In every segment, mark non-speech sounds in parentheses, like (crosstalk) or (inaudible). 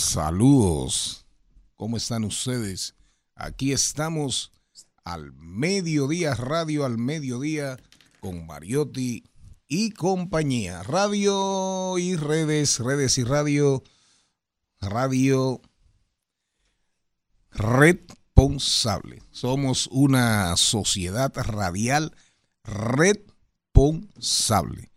saludos. ¿Cómo están ustedes? Aquí estamos al mediodía, radio al mediodía con Mariotti y compañía. Radio y redes, redes y radio, radio responsable. Somos una sociedad radial responsable.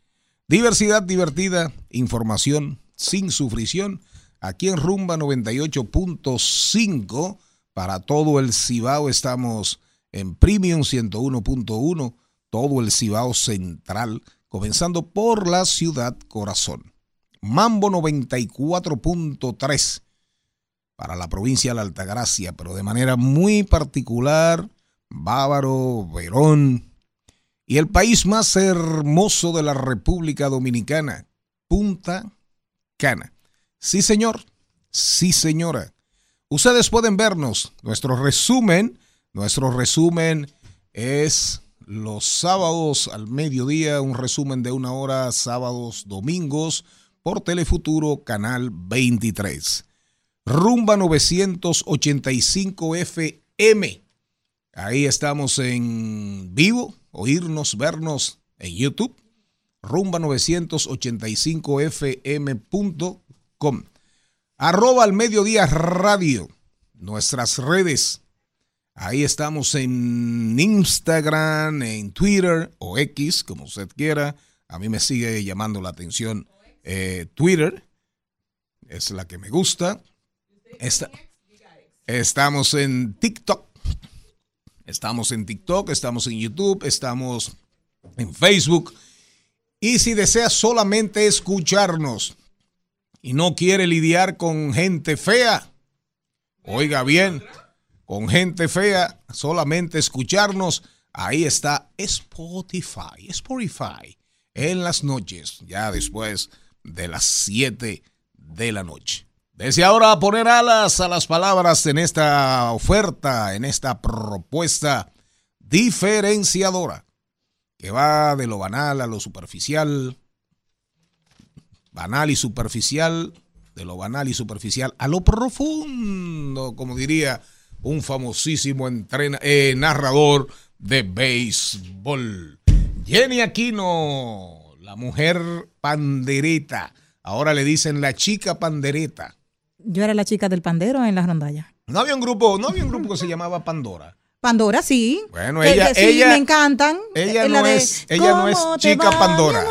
Diversidad divertida, información sin sufrición. Aquí en Rumba 98.5 para todo el Cibao estamos en Premium 101.1, todo el Cibao central, comenzando por la ciudad corazón. Mambo 94.3 para la provincia de la Altagracia, pero de manera muy particular, Bávaro, Verón, y el país más hermoso de la República Dominicana, Punta Cana. Sí, señor. Sí, señora. Ustedes pueden vernos. Nuestro resumen, nuestro resumen es los sábados al mediodía, un resumen de una hora, sábados, domingos, por Telefuturo, Canal 23. Rumba 985 FM. Ahí estamos en vivo, oírnos, vernos en YouTube, rumba985fm.com. Arroba al mediodía radio, nuestras redes. Ahí estamos en Instagram, en Twitter o X, como usted quiera. A mí me sigue llamando la atención eh, Twitter. Es la que me gusta. Esta- estamos en TikTok. Estamos en TikTok, estamos en YouTube, estamos en Facebook. Y si desea solamente escucharnos y no quiere lidiar con gente fea, oiga bien, con gente fea, solamente escucharnos, ahí está Spotify, Spotify, en las noches, ya después de las 7 de la noche. Desde ahora a poner alas a las palabras en esta oferta, en esta propuesta diferenciadora, que va de lo banal a lo superficial, banal y superficial, de lo banal y superficial a lo profundo, como diría un famosísimo entrena- eh, narrador de béisbol. Jenny Aquino, la mujer pandereta. Ahora le dicen la chica pandereta. Yo era la chica del pandero en la rondalla. No había un grupo, no había un grupo que se llamaba Pandora. Pandora, sí. Bueno, ella- que sí, ella- me encantan. ella la no de, es- ella no es "¿Cómo te chica Pandora".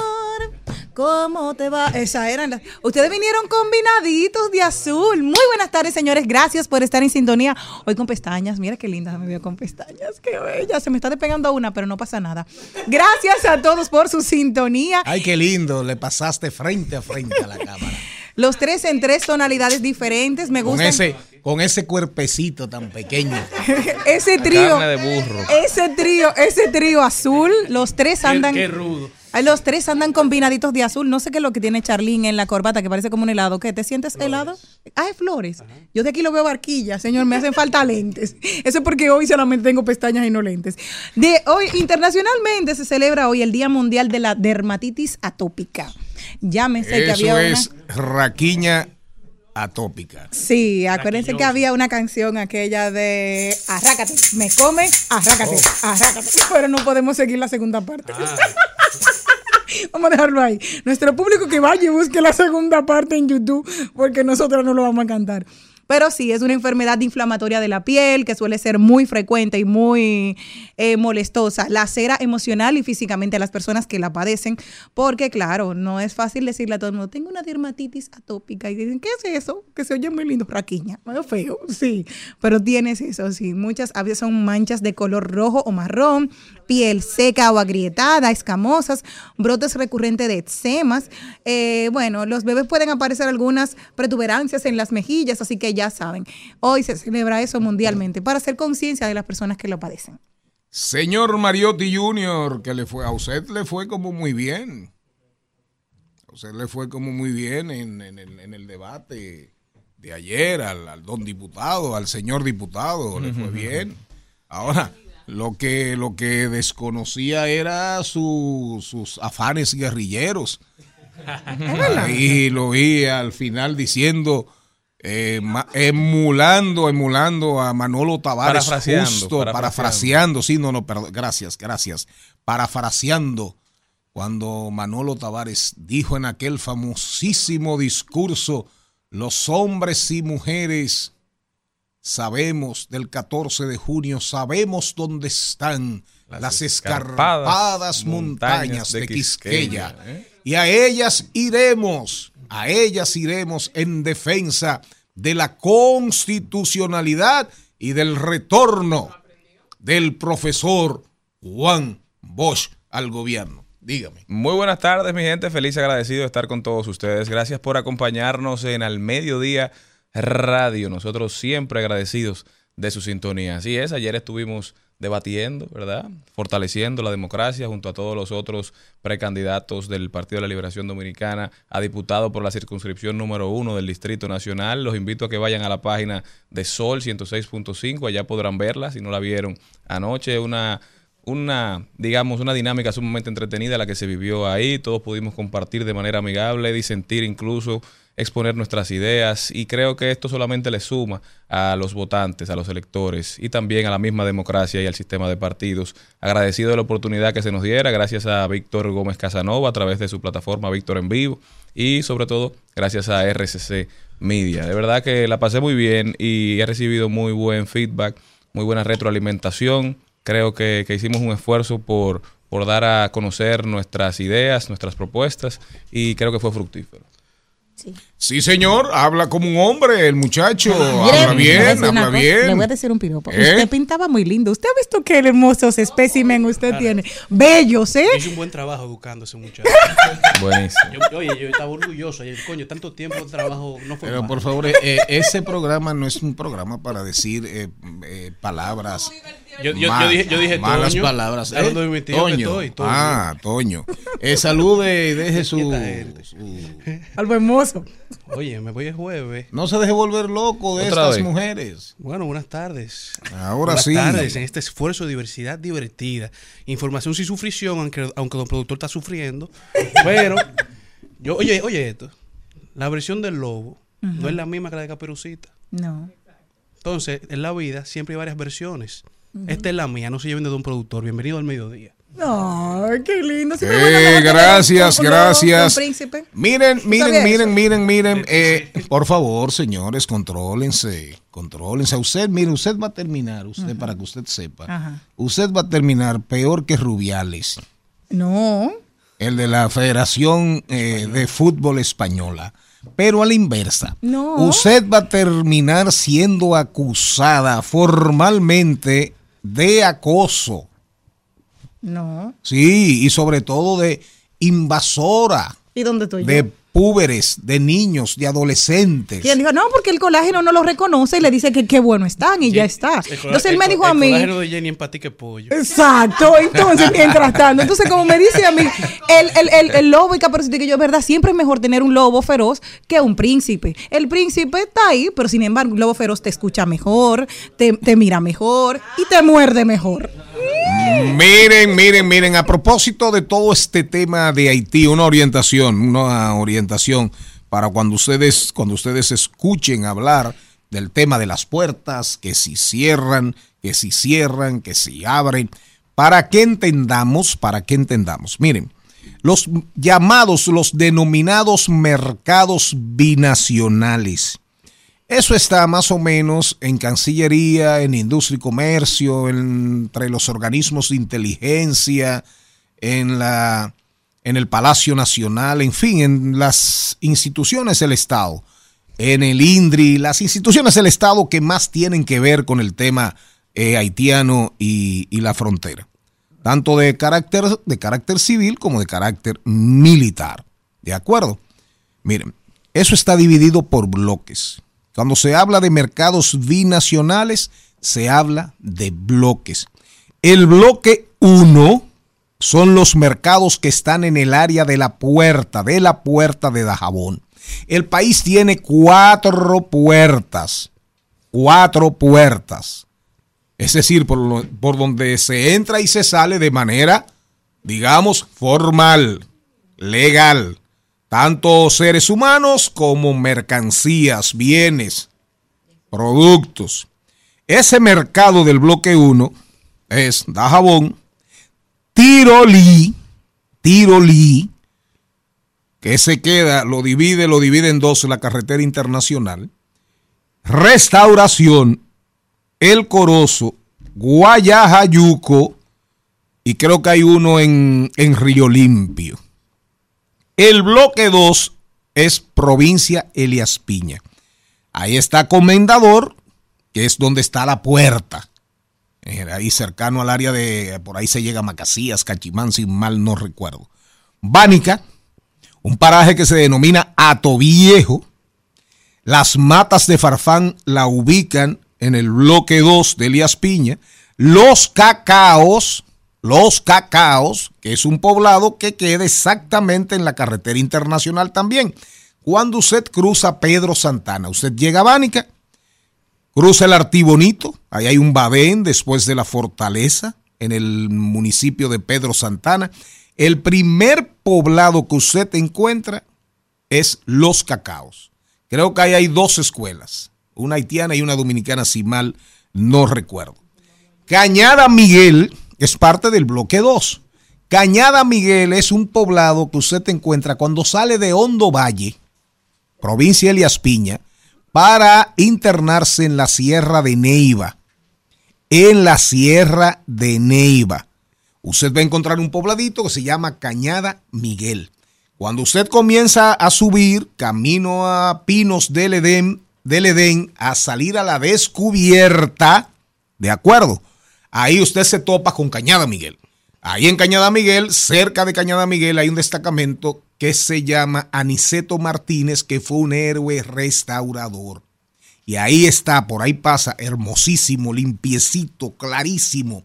¿Cómo te va? Esa eran las. Ustedes vinieron combinaditos de azul. Muy buenas tardes, señores. Gracias por estar en sintonía. Hoy con pestañas. Mira qué linda me veo con pestañas. Qué bella. Se me está despegando una, pero no pasa nada. Gracias a todos por su sintonía. Ay, qué lindo. Le pasaste frente a frente a la (laughs) cámara. Los tres en tres tonalidades diferentes. Me Con gustan. ese, con ese cuerpecito tan pequeño. (laughs) ese trío. carne de burro. Ese trío, ese trío azul. Los tres andan. Qué rudo. Ay, los tres andan combinaditos de azul. No sé qué es lo que tiene Charlín en la corbata, que parece como un helado. ¿Qué? ¿Te sientes helado? Ah, es flores. Yo de aquí lo veo barquilla, señor. Me hacen falta (laughs) lentes. Eso es porque hoy solamente tengo pestañas y no lentes. De hoy, internacionalmente se celebra hoy el Día Mundial de la Dermatitis Atópica. Llámese que Eso había es una. raquiña atópica. Sí, acuérdense que había una canción aquella de Arrácate, me come, arrácate, Oh. arrácate. Pero no podemos seguir la segunda parte. Ah, (laughs) Vamos a dejarlo ahí. Nuestro público que vaya y busque la segunda parte en YouTube, porque nosotros no lo vamos a cantar. Pero sí, es una enfermedad inflamatoria de la piel que suele ser muy frecuente y muy eh, molestosa. Lacera emocional y físicamente a las personas que la padecen, porque claro, no es fácil decirle a todo el mundo, tengo una dermatitis atópica. Y dicen, ¿qué es eso? Que se oye muy lindo, raquiña. Medio feo, sí. Pero tienes eso, sí. Muchas a veces son manchas de color rojo o marrón, piel seca o agrietada, escamosas, brotes recurrentes de eczemas. Eh, bueno, los bebés pueden aparecer algunas protuberancias en las mejillas, así que ya saben, hoy se celebra eso mundialmente para hacer conciencia de las personas que lo padecen. Señor Mariotti Jr., que le fue, a usted le fue como muy bien. A usted le fue como muy bien en, en el, en el debate de ayer al, al don diputado, al señor diputado, le fue bien. Ahora, lo que, lo que desconocía era su- sus afanes guerrilleros. Y lo vi al final diciendo, eh, ma- emulando, emulando a Manolo Tavares Parafraseando, justo, parafraseando. parafraseando, sí, no, no, perdón, gracias, gracias, parafraseando cuando Manolo Tavares dijo en aquel famosísimo discurso, los hombres y mujeres sabemos del 14 de junio, sabemos dónde están las, escarpadas, escarpadas montañas, montañas de. Quisqueya, ¿eh? Y a ellas iremos, a ellas iremos en defensa de la constitucionalidad y del retorno del profesor Juan Bosch al gobierno. Dígame. Muy buenas tardes, mi gente. Feliz y agradecido de estar con todos ustedes. Gracias por acompañarnos en Al Mediodía Radio. Nosotros siempre agradecidos de su sintonía. Así es, ayer estuvimos debatiendo, ¿verdad? Fortaleciendo la democracia junto a todos los otros precandidatos del Partido de la Liberación Dominicana a diputado por la circunscripción número uno del Distrito Nacional. Los invito a que vayan a la página de Sol 106.5, allá podrán verla si no la vieron anoche. Una una, digamos, una dinámica sumamente entretenida la que se vivió ahí. Todos pudimos compartir de manera amigable, disentir incluso, exponer nuestras ideas y creo que esto solamente le suma a los votantes, a los electores y también a la misma democracia y al sistema de partidos. Agradecido de la oportunidad que se nos diera, gracias a Víctor Gómez Casanova a través de su plataforma Víctor en Vivo y sobre todo gracias a RCC Media. De verdad que la pasé muy bien y he recibido muy buen feedback, muy buena retroalimentación creo que, que hicimos un esfuerzo por, por dar a conocer nuestras ideas, nuestras propuestas y creo que fue fructífero. See. Sí, señor, habla como un hombre, el muchacho. Mire, habla le voy a bien, habla cosa, bien. Le voy a decir un piropo. ¿Eh? Usted pintaba muy lindo. ¿Usted ha visto qué hermosos espécimen usted tiene? Bellos, ¿eh? hizo un buen trabajo educando a ese muchacho. (laughs) Buenísimo. Yo- oye, yo estaba orgulloso. Yo, coño, tanto tiempo de trabajo no fue Pero mal. por favor, eh, eh, ese programa no es un programa para decir eh, eh, palabras. Yo, yo- dije, yo dije malas Toño, palabras. ¿eh? Toño. estoy, Toño. Ah, Toño. Eh, salude y deje su, su- Algo hermoso. Oye, me voy el jueves. No se deje volver loco de estas vez. mujeres. Bueno, buenas tardes. Ahora buenas sí. tardes en este esfuerzo de diversidad divertida. Información sin sufrición, aunque, aunque el productor está sufriendo. (laughs) Pero, yo, oye, oye esto. La versión del lobo no es la misma que la de Caperucita. No. Entonces, en la vida siempre hay varias versiones. Esta es la mía, no se lleven de un productor. Bienvenido al mediodía. Ay, qué lindo. Eh, tener gracias, gracias. príncipe. Miren, miren, miren, miren, miren. eh, por favor, señores, contrólense. Contrólense. Usted, mire, usted va a terminar, usted, para que usted sepa. Ajá. Usted va a terminar peor que Rubiales. No. el de la Federación eh, de Fútbol Española. Pero a la inversa, No. usted va a terminar siendo acusada formalmente de acoso. No. Sí, y sobre todo de invasora, ¿Y dónde estoy de yo? púberes, de niños, de adolescentes. Y él dijo, no, porque el colágeno no lo reconoce y le dice que qué bueno están y ya está. El Entonces él el me dijo a el mí. colágeno de Jenny empatique pollo. Exacto, entonces mientras tanto, entonces como me dice a mí, el, el, el, el lobo y caperucito que yo, verdad, siempre es mejor tener un lobo feroz que un príncipe. El príncipe está ahí, pero sin embargo, un lobo feroz te escucha mejor, te, te mira mejor y te muerde mejor. Miren, miren, miren, a propósito de todo este tema de Haití, una orientación, una orientación para cuando ustedes, cuando ustedes escuchen hablar del tema de las puertas, que si cierran, que si cierran, que si abren, para que entendamos, para que entendamos. Miren, los llamados, los denominados mercados binacionales. Eso está más o menos en Cancillería, en Industria y Comercio, entre los organismos de inteligencia, en la en el Palacio Nacional, en fin, en las instituciones del Estado, en el INDRI, las instituciones del Estado que más tienen que ver con el tema eh, haitiano y, y la frontera, tanto de carácter, de carácter civil como de carácter militar. ¿De acuerdo? Miren, eso está dividido por bloques. Cuando se habla de mercados binacionales, se habla de bloques. El bloque 1 son los mercados que están en el área de la puerta, de la puerta de Dajabón. El país tiene cuatro puertas, cuatro puertas. Es decir, por, por donde se entra y se sale de manera, digamos, formal, legal. Tanto seres humanos como mercancías, bienes, productos. Ese mercado del bloque 1 es Dajabón, Tirolí, Tirolí, que se queda, lo divide, lo divide en dos la carretera internacional, Restauración, El Corozo, Guayajayuco y creo que hay uno en, en Río Limpio. El bloque 2 es provincia Elias Piña. Ahí está Comendador, que es donde está la puerta. Eh, Ahí cercano al área de, por ahí se llega a Macasías, Cachimán, si mal no recuerdo. Bánica, un paraje que se denomina Ato Viejo. Las matas de Farfán la ubican en el bloque 2 de Elías Piña. Los cacaos, los cacaos, que es un poblado que queda exactamente en la carretera internacional también. Cuando usted cruza Pedro Santana, usted llega a Bánica, cruza el Artibonito, ahí hay un badén después de la fortaleza en el municipio de Pedro Santana. El primer poblado que usted encuentra es Los Cacaos. Creo que ahí hay dos escuelas, una haitiana y una dominicana, si mal no recuerdo. Cañada Miguel es parte del bloque 2. Cañada Miguel es un poblado que usted encuentra cuando sale de Hondo Valle, provincia de Elias Piña, para internarse en la Sierra de Neiva. En la Sierra de Neiva. Usted va a encontrar un pobladito que se llama Cañada Miguel. Cuando usted comienza a subir camino a Pinos del Edén, del Edén, a salir a la descubierta, ¿de acuerdo? Ahí usted se topa con Cañada Miguel. Ahí en Cañada Miguel, cerca de Cañada Miguel, hay un destacamento que se llama Aniceto Martínez, que fue un héroe restaurador. Y ahí está, por ahí pasa, hermosísimo, limpiecito, clarísimo,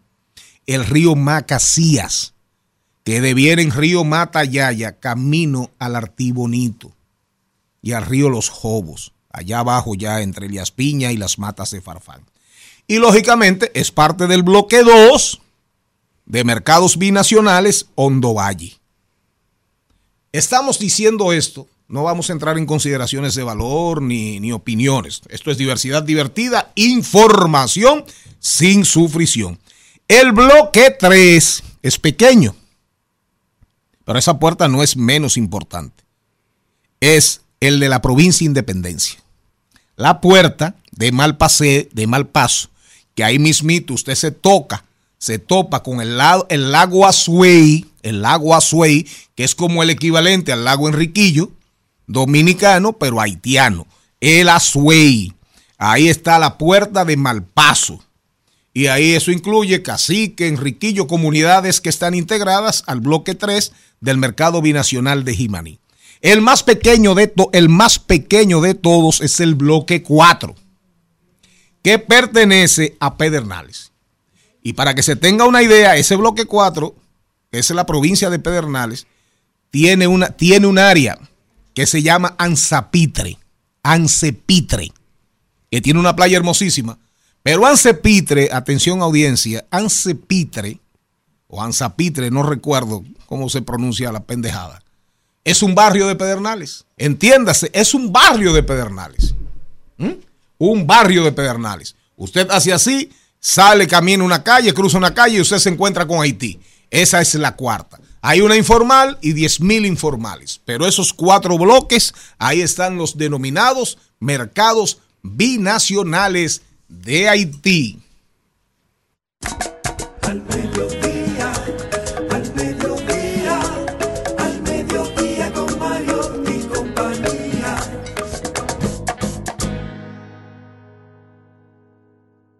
el río Macasías, que deviene en río Matayaya, camino al Artibonito y al río Los Jobos, allá abajo ya entre Elias Piña y las matas de Farfán. Y lógicamente es parte del bloque 2 de mercados binacionales Hondo Valle. Estamos diciendo esto, no vamos a entrar en consideraciones de valor ni, ni opiniones. Esto es diversidad divertida, información sin sufrición. El bloque 3 es pequeño, pero esa puerta no es menos importante. Es el de la provincia Independencia. La puerta de Malpasé, de Malpaso, que ahí mismito usted se toca se topa con el, el lago Azuay, el lago Azuay, que es como el equivalente al lago Enriquillo, dominicano, pero haitiano. El Azuay. Ahí está la puerta de Malpaso. Y ahí eso incluye Cacique, Enriquillo, comunidades que están integradas al bloque 3 del mercado binacional de Jimaní. El más pequeño de, el más pequeño de todos es el bloque 4, que pertenece a Pedernales. Y para que se tenga una idea, ese bloque 4, que es la provincia de Pedernales, tiene, una, tiene un área que se llama Anzapitre. Ancepitre, que tiene una playa hermosísima. Pero Ancepitre, atención audiencia, Ancepitre, o Anzapitre, no recuerdo cómo se pronuncia la pendejada, es un barrio de Pedernales. Entiéndase, es un barrio de Pedernales. ¿Mm? Un barrio de Pedernales. Usted hace así, sale, camina una calle, cruza una calle y usted se encuentra con Haití. Esa es la cuarta. Hay una informal y 10 mil informales. Pero esos cuatro bloques, ahí están los denominados mercados binacionales de Haití.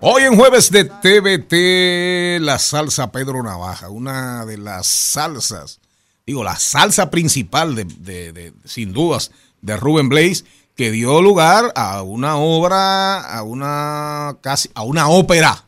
Hoy en jueves de TVT, la salsa Pedro Navaja, una de las salsas, digo, la salsa principal de, de- de- sin dudas, de Rubén Blaze, que dio lugar a una obra, a una casi, a una ópera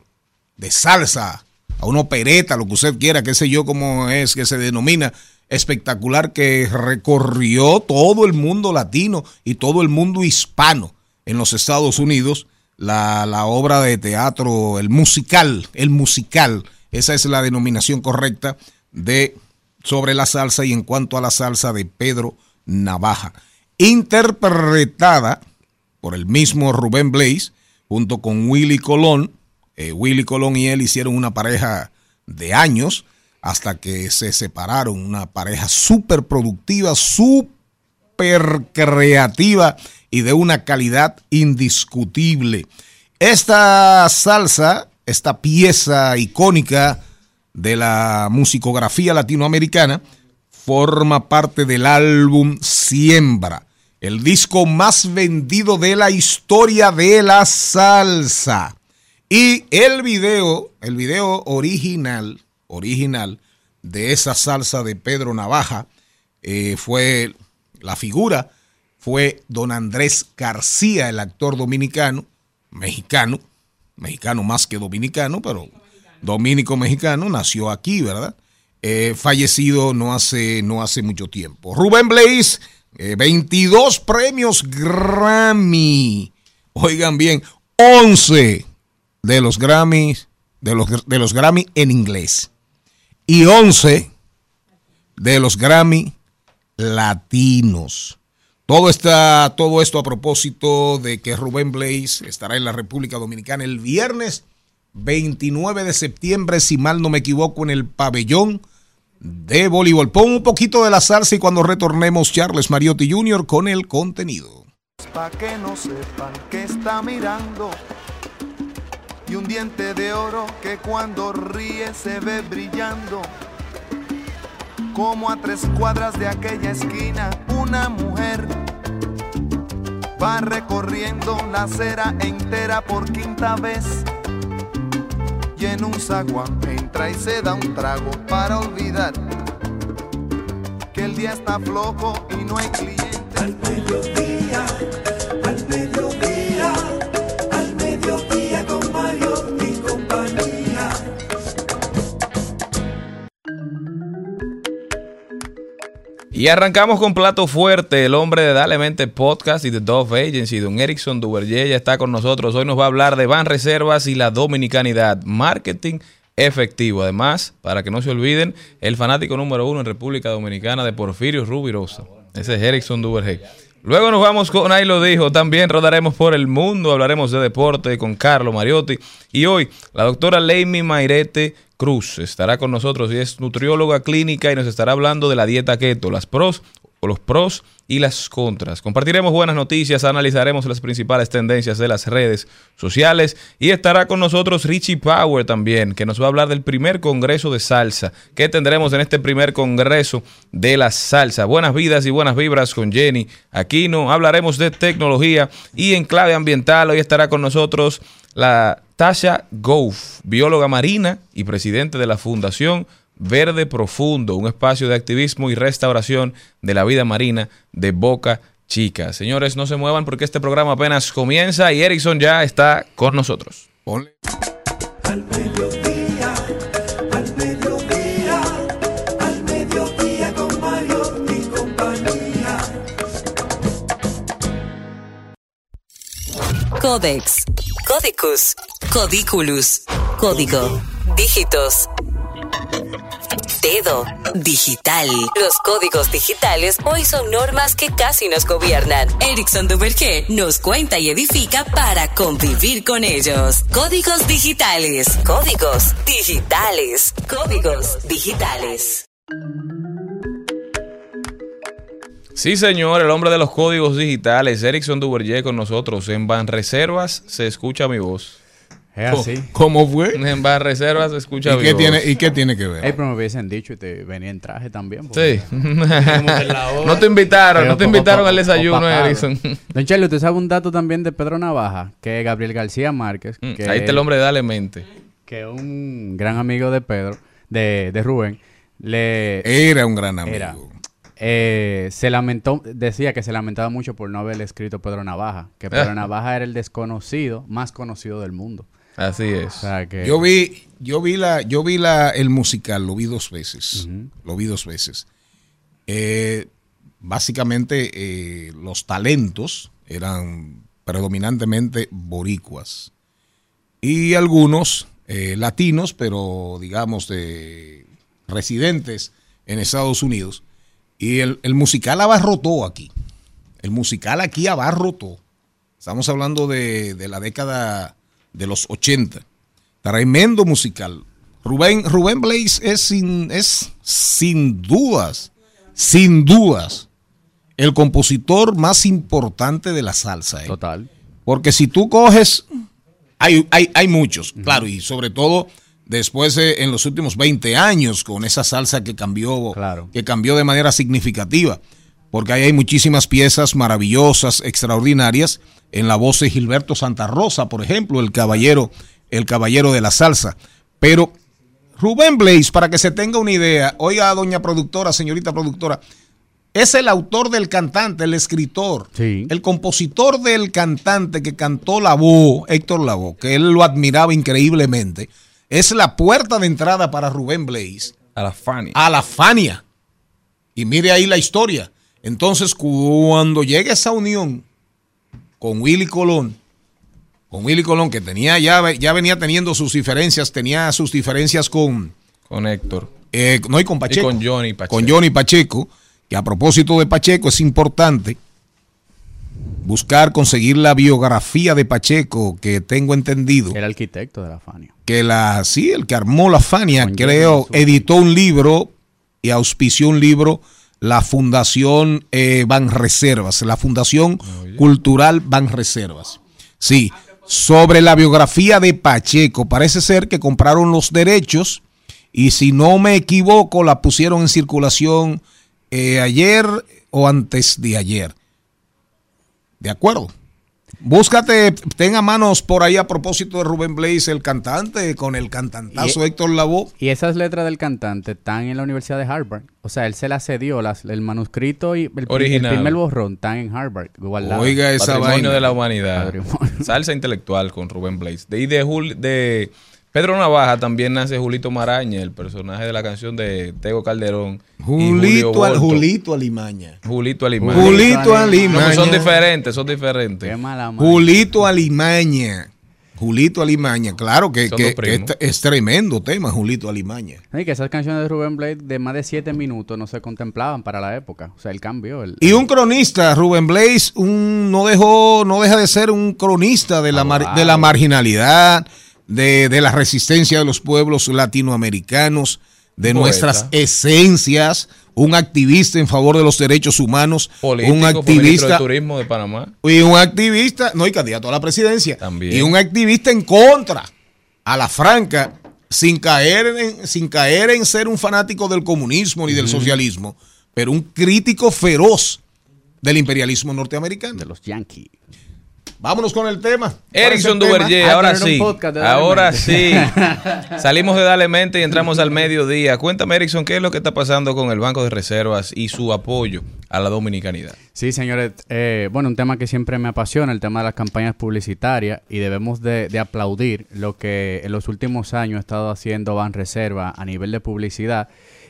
de salsa, a una opereta, lo que usted quiera, qué sé yo cómo es que se denomina, espectacular que recorrió todo el mundo latino y todo el mundo hispano en los Estados Unidos, la, la obra de teatro, el musical, el musical, esa es la denominación correcta de sobre la salsa y en cuanto a la salsa de Pedro Navaja, interpretada por el mismo Rubén Blaze junto con Willy Colón. Eh, Willy Colón y él hicieron una pareja de años hasta que se separaron, una pareja súper productiva, súper creativa y de una calidad indiscutible. Esta salsa, esta pieza icónica de la musicografía latinoamericana, forma parte del álbum Siembra, el disco más vendido de la historia de la salsa. Y el video, el video original, original de esa salsa de Pedro Navaja, eh, fue la figura, fue don Andrés García, el actor dominicano, mexicano, mexicano más que dominicano, pero dominico-mexicano, nació aquí, ¿verdad? Eh, fallecido no hace, no hace mucho tiempo. Rubén Blaze, eh, 22 premios Grammy. Oigan bien, 11 de los Grammys, de los, de los Grammy en inglés. Y 11 de los Grammy latinos. Todo, está, todo esto a propósito de que Rubén Blaze estará en la República Dominicana el viernes 29 de septiembre, si mal no me equivoco, en el pabellón de voleibol. Pon un poquito de la salsa y cuando retornemos, Charles Mariotti Jr. con el contenido. Pa' que no sepan que está mirando. Y un diente de oro que cuando ríe se ve brillando. Como a tres cuadras de aquella esquina, una mujer va recorriendo la acera entera por quinta vez. Y en un zaguán entra y se da un trago para olvidar que el día está flojo y no hay clientes. Y arrancamos con plato fuerte, el hombre de Dale Mente Podcast y de Dove Agency, don Erickson Duverger, ya está con nosotros. Hoy nos va a hablar de Van Reservas y la dominicanidad, marketing efectivo. Además, para que no se olviden, el fanático número uno en República Dominicana de Porfirio Rubirosa. Ese es Erickson Duvergé. Luego nos vamos con Ahí lo dijo. También rodaremos por el mundo, hablaremos de deporte con Carlos Mariotti. Y hoy, la doctora Leimi Mairete Cruz estará con nosotros y es nutrióloga clínica y nos estará hablando de la dieta keto, las pros los pros y las contras. Compartiremos buenas noticias, analizaremos las principales tendencias de las redes sociales y estará con nosotros Richie Power también, que nos va a hablar del primer congreso de salsa que tendremos en este primer congreso de la salsa. Buenas vidas y buenas vibras con Jenny Aquino. Hablaremos de tecnología y en clave ambiental. Hoy estará con nosotros la Tasha Goff, bióloga marina y presidente de la Fundación Verde Profundo, un espacio de activismo y restauración de la vida marina de Boca Chica. Señores, no se muevan porque este programa apenas comienza y Erickson ya está con nosotros. Ponle. Al mediodía, al mediodía, al mediodía con Mario y compañía. Codex, Codicus, Codiculus, Código, Dígitos. Dedo, digital. Los códigos digitales hoy son normas que casi nos gobiernan. Erickson Duvergé nos cuenta y edifica para convivir con ellos. Códigos digitales, códigos digitales, códigos digitales. Sí, señor, el hombre de los códigos digitales, Erickson Duvergé con nosotros. En Banreservas se escucha mi voz. Es así. ¿Cómo fue? En Banreservas se escucha ¿Y qué, tiene, ¿Y qué tiene que ver? Ey, pero me hubiesen dicho y te venía en traje también. Sí. (laughs) no te invitaron, Pero no te invitaron al desayuno. Erickson. Don Charlie, ¿usted sabe un dato también de Pedro Navaja? Que Gabriel García Márquez, Mm, que, Ahí está el hombre, dale mente. que un gran amigo de Pedro, de, de Rubén, le Era un gran amigo. Era. eh, se lamentó, decía que se lamentaba mucho por no haber escrito Pedro Navaja, que Pedro Ah. Navaja era el desconocido más conocido del mundo. Así O es. sea que Yo vi, yo vi la, yo vi la, el musical, lo vi dos veces. Lo vi dos veces. Eh, básicamente eh, los talentos eran predominantemente boricuas. Y algunos eh, latinos, pero digamos de residentes en Estados Unidos. Y el, el musical abarrotó aquí. El musical aquí abarrotó. Estamos hablando de, de la década de los 80. Tremendo musical. Rubén, Rubén Blaze es sin, es sin dudas, sin dudas, el compositor más importante de la salsa. ¿eh? total. Porque si tú coges, hay, hay, hay muchos, claro, y sobre todo después de, en los últimos 20 años con esa salsa que cambió, Claro. que cambió de manera significativa. Porque ahí hay muchísimas piezas maravillosas, extraordinarias, en la voz de Gilberto Santa Rosa, por ejemplo, el caballero, el caballero de la salsa. Pero Rubén Blaze, para que se tenga una idea, oiga, doña productora, señorita productora, es el autor del cantante, el escritor, Sí. el compositor del cantante que cantó la voz, Héctor Lavoe, que él lo admiraba increíblemente. Es la puerta de entrada para Rubén Blaze A la Fanny. a la Fania. Y mire ahí la historia. Entonces, cuando llega esa unión con Willy Colón, con Willy Colón, que tenía ya, ya venía teniendo sus diferencias, tenía sus diferencias con, Con Héctor. eh, no, y con Pacheco. con Johnny Pacheco. Con Johnny Pacheco, que a propósito de Pacheco es importante buscar, conseguir la biografía de Pacheco, que tengo entendido Era arquitecto de la Fania. que la sí, el que armó la Fania, Con creo, editó un libro y auspició un libro la Fundación eh, Banreservas, la Fundación Cultural Banreservas. Sí, sobre la biografía de Pacheco, parece ser que compraron los derechos y si no me equivoco la pusieron en circulación eh, ayer o antes de ayer. De acuerdo. Búscate, tenga manos por ahí a propósito de Rubén Blaze, el cantante, con el cantantazo Y- Héctor Lavoe. Y esas letras del cantante están en la Universidad de Harvard. O sea, él se las cedió, las, el manuscrito y el, Original. el primer borrón están en Harvard. Oiga esa Patrimonio vaina. de la humanidad. Patrimonio. Salsa intelectual con Rubén Blaze. De, de, Jul- de Pedro Navaja también nace Julito Maraña, el personaje de la canción de Tego Calderón. Julito, al. Julito Alimaña. Julito Alimaña. Julito Alimaña. No, pues son diferentes, son diferentes. Qué mala madre. Julito Alimaña. Julito Alimaña, claro que, es, es tremendo tema, Julito Alimaña. Y que esas canciones de Rubén Blade de más de siete minutos no se contemplaban para la época. O sea, él cambió. El, Y un cronista, Rubén Blaze, un, no dejó, no deja de ser un cronista de la, mar- Abogado. de la marginalidad, de, de la resistencia de los pueblos latinoamericanos, de Poeta. nuestras esencias, un activista en favor de los derechos humanos, Político, un activista de turismo de Panamá. y un activista, no, y candidato a la presidencia, También. y un activista en contra a la franca, sin caer en, sin caer en ser un fanático del comunismo ni del socialismo, pero un crítico feroz del imperialismo norteamericano. de los Yankees. Vámonos con el tema. Erickson ¿Cuál es el Duverger, Ah, ahora sí. Ahora sí. (laughs) Salimos de Dale Mente y entramos al mediodía. Cuéntame, Erickson, ¿qué es lo que está pasando con el Banco de Reservas y su apoyo a la dominicanidad? Sí, señores. eh, bueno, un tema que siempre me apasiona, el tema de las campañas publicitarias, y debemos de, de aplaudir lo que en los últimos años ha estado haciendo Banreserva a nivel de publicidad.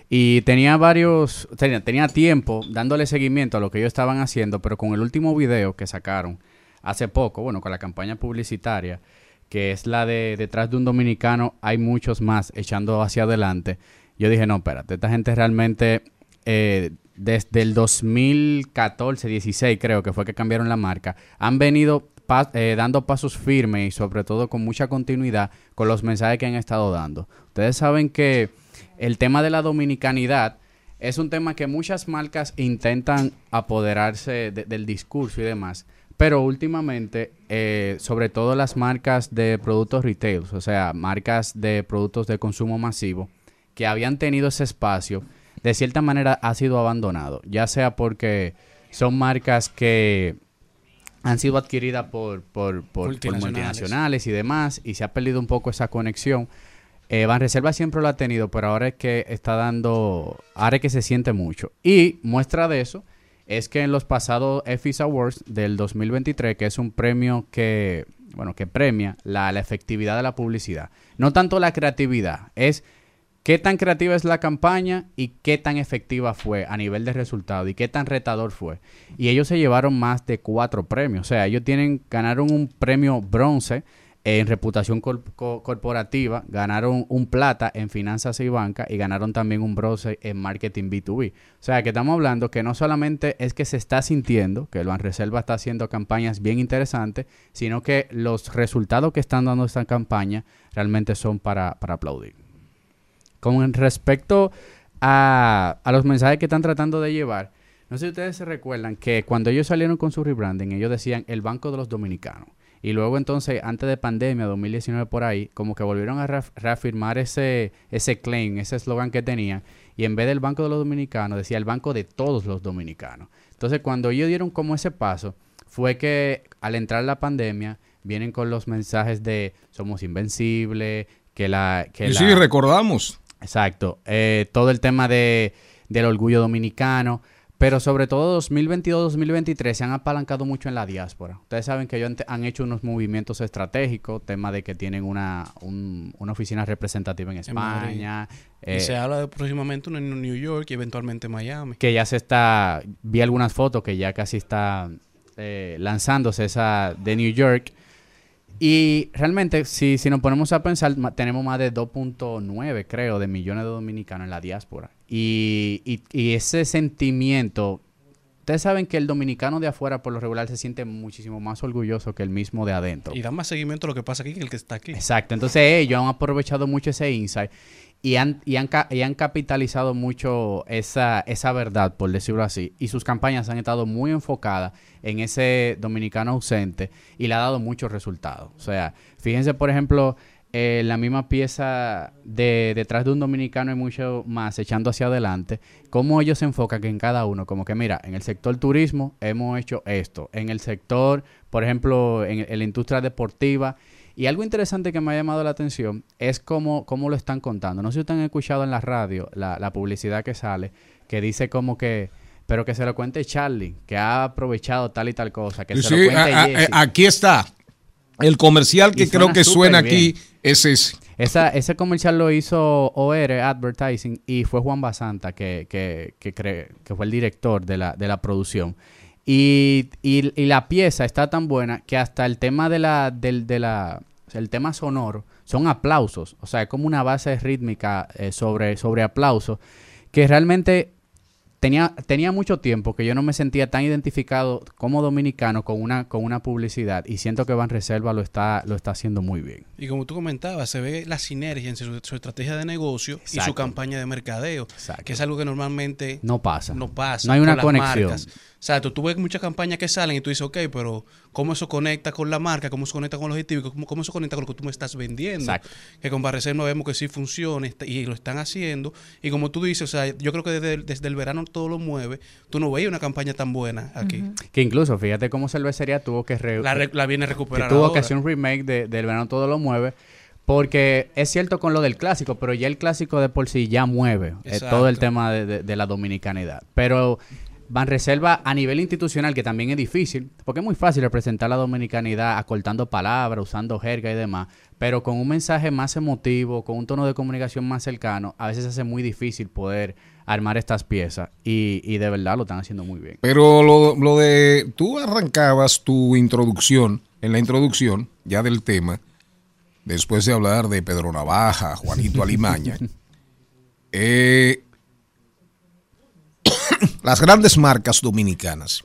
Y tenía varios, tenía, tenía tiempo dándole seguimiento a lo que ellos estaban haciendo, pero con el último video que sacaron hace poco, bueno, con la campaña publicitaria, que es la de detrás de un dominicano, hay muchos más echando hacia adelante. Yo dije, no, espérate, esta gente realmente, eh, desde el 2014, 16 creo que fue que cambiaron la marca, han venido eh, dando pasos firmes y sobre todo con mucha continuidad con los mensajes que han estado dando. Ustedes saben que el tema de la dominicanidad es un tema que muchas marcas intentan apoderarse de- del discurso y demás. Pero últimamente, eh, sobre todo las marcas de productos retail, o sea, marcas de productos de consumo masivo, que habían tenido ese espacio, de cierta manera ha sido abandonado. Ya sea porque son marcas que han sido adquiridas por, por, por- multinacionales y demás, y se ha perdido un poco esa conexión. Eh, Banreserva siempre lo ha tenido, pero ahora es que está dando, ahora es que se siente mucho. Y muestra de eso es que en los pasados EFIS Awards del 2023, que es un premio que, bueno, que premia la, efectividad de la publicidad, no tanto la creatividad, es qué tan creativa es la campaña y qué tan efectiva fue a nivel de resultado y qué tan retador fue. Y ellos se llevaron más de cuatro premios. O sea, ellos tienen, ganaron un premio bronce en reputación cor- co- corporativa, ganaron un plata en finanzas y banca y ganaron también un bronce en marketing B2B. O sea, que estamos hablando que no solamente es que se está sintiendo que el Banreserva está haciendo campañas bien interesantes, sino que los resultados que están dando esta campaña realmente son para, para aplaudir. Con respecto a, a los mensajes que están tratando de llevar, no sé si ustedes se recuerdan que cuando ellos salieron con su rebranding, ellos decían el Banco de los Dominicanos. Y luego entonces, antes de pandemia, 2019 por ahí, como que volvieron a reaf- reafirmar ese, ese claim, ese eslogan que tenían. Y en vez del Banco de los Dominicanos, decía el Banco de todos los dominicanos. Entonces, cuando ellos dieron como ese paso, fue que al entrar la pandemia, vienen con los mensajes de somos invencibles, que la... Que Y la sí, recordamos. Exacto. Eh, todo el tema de, del orgullo dominicano. Pero sobre todo 2022-2023 se han apalancado mucho en la diáspora. Ustedes saben que ellos han, hecho unos movimientos estratégicos, tema de que tienen una, un- una oficina representativa en. España, y eh, se habla de próximamente uno en New York y eventualmente Miami. que ya se está, vi algunas fotos que ya casi está eh, lanzándose esa de New York. Y realmente, si, si nos ponemos a pensar, tenemos más de 2.9, creo, de millones de dominicanos en la diáspora. Y, y- y ese sentimiento, ustedes saben que el dominicano de afuera por lo regular se siente muchísimo más orgulloso que el mismo de adentro. Y da más seguimiento a lo que pasa aquí que el que está aquí. Exacto, entonces ellos han aprovechado mucho ese insight y han, y han, y han capitalizado mucho esa, esa verdad, por decirlo así, y sus campañas han estado muy enfocadas en ese dominicano ausente y le ha dado muchos resultados. O sea, fíjense, por ejemplo, eh, la misma pieza de detrás de un dominicano y mucho más echando hacia adelante, cómo ellos se enfocan en cada uno, como que mira, en el sector turismo hemos hecho esto, en el sector, por ejemplo, en, en la industria deportiva, y algo interesante que me ha llamado la atención es cómo, cómo lo están contando. No sé si ustedes han escuchado en la radio la, la publicidad que sale, que dice como que, pero que se lo cuente Charlie, que ha aprovechado tal y tal cosa, que se lo cuente a- a- Jesse. aquí está. El comercial que creo que suena aquí es ese. Esa, ese comercial lo hizo OR Advertising y fue Juan Basanta que, que, que, que fue el director de la, de la producción. Y, y- y la pieza está tan buena que hasta el tema de la, del, de la, o el tema sonoro, son aplausos. O sea, es como una base rítmica eh, sobre, sobre aplausos que realmente tenía, tenía mucho tiempo que yo no me sentía tan identificado como dominicano con una, con una publicidad y siento que Van Reserva lo está, lo está haciendo muy bien. Y como tú comentabas, se ve la sinergia entre su, su estrategia de negocio y su campaña de mercadeo, Exacto. que es algo que normalmente No pasa. no pasa. No hay una conexión. marcas. Exacto, tú ves muchas campañas que salen y tú dices, ok, pero ¿cómo eso conecta con la marca? ¿Cómo eso conecta con los objetivos? ¿Cómo, cómo eso conecta con lo que tú me estás vendiendo? Exacto. Que con Barreserva vemos que sí funciona y lo están haciendo. Y como tú dices, o sea, yo creo que desde, el- desde el verano todo lo mueve. Tú no veías una campaña tan buena aquí. Que incluso, fíjate cómo Cervecería tuvo que... re- La, re- la viene recuperar tuvo ahora. que hacer un remake de, del verano todo lo mueve. Porque es cierto con lo del clásico, pero ya el clásico de por sí ya mueve eh, todo el tema de, de- de la dominicanidad. Pero Van Reserva a nivel institucional, que también es difícil, porque es muy fácil representar la dominicanidad acortando palabras, usando jerga y demás, pero con un mensaje más emotivo, con un tono de comunicación más cercano, a veces hace muy difícil poder armar estas piezas y, y de verdad lo están haciendo muy bien. Pero lo, lo de. Tú arrancabas tu introducción, en la introducción, ya del tema, después de hablar de Pedro Navaja, Juanito (laughs) Alimaña. eh, las grandes marcas dominicanas.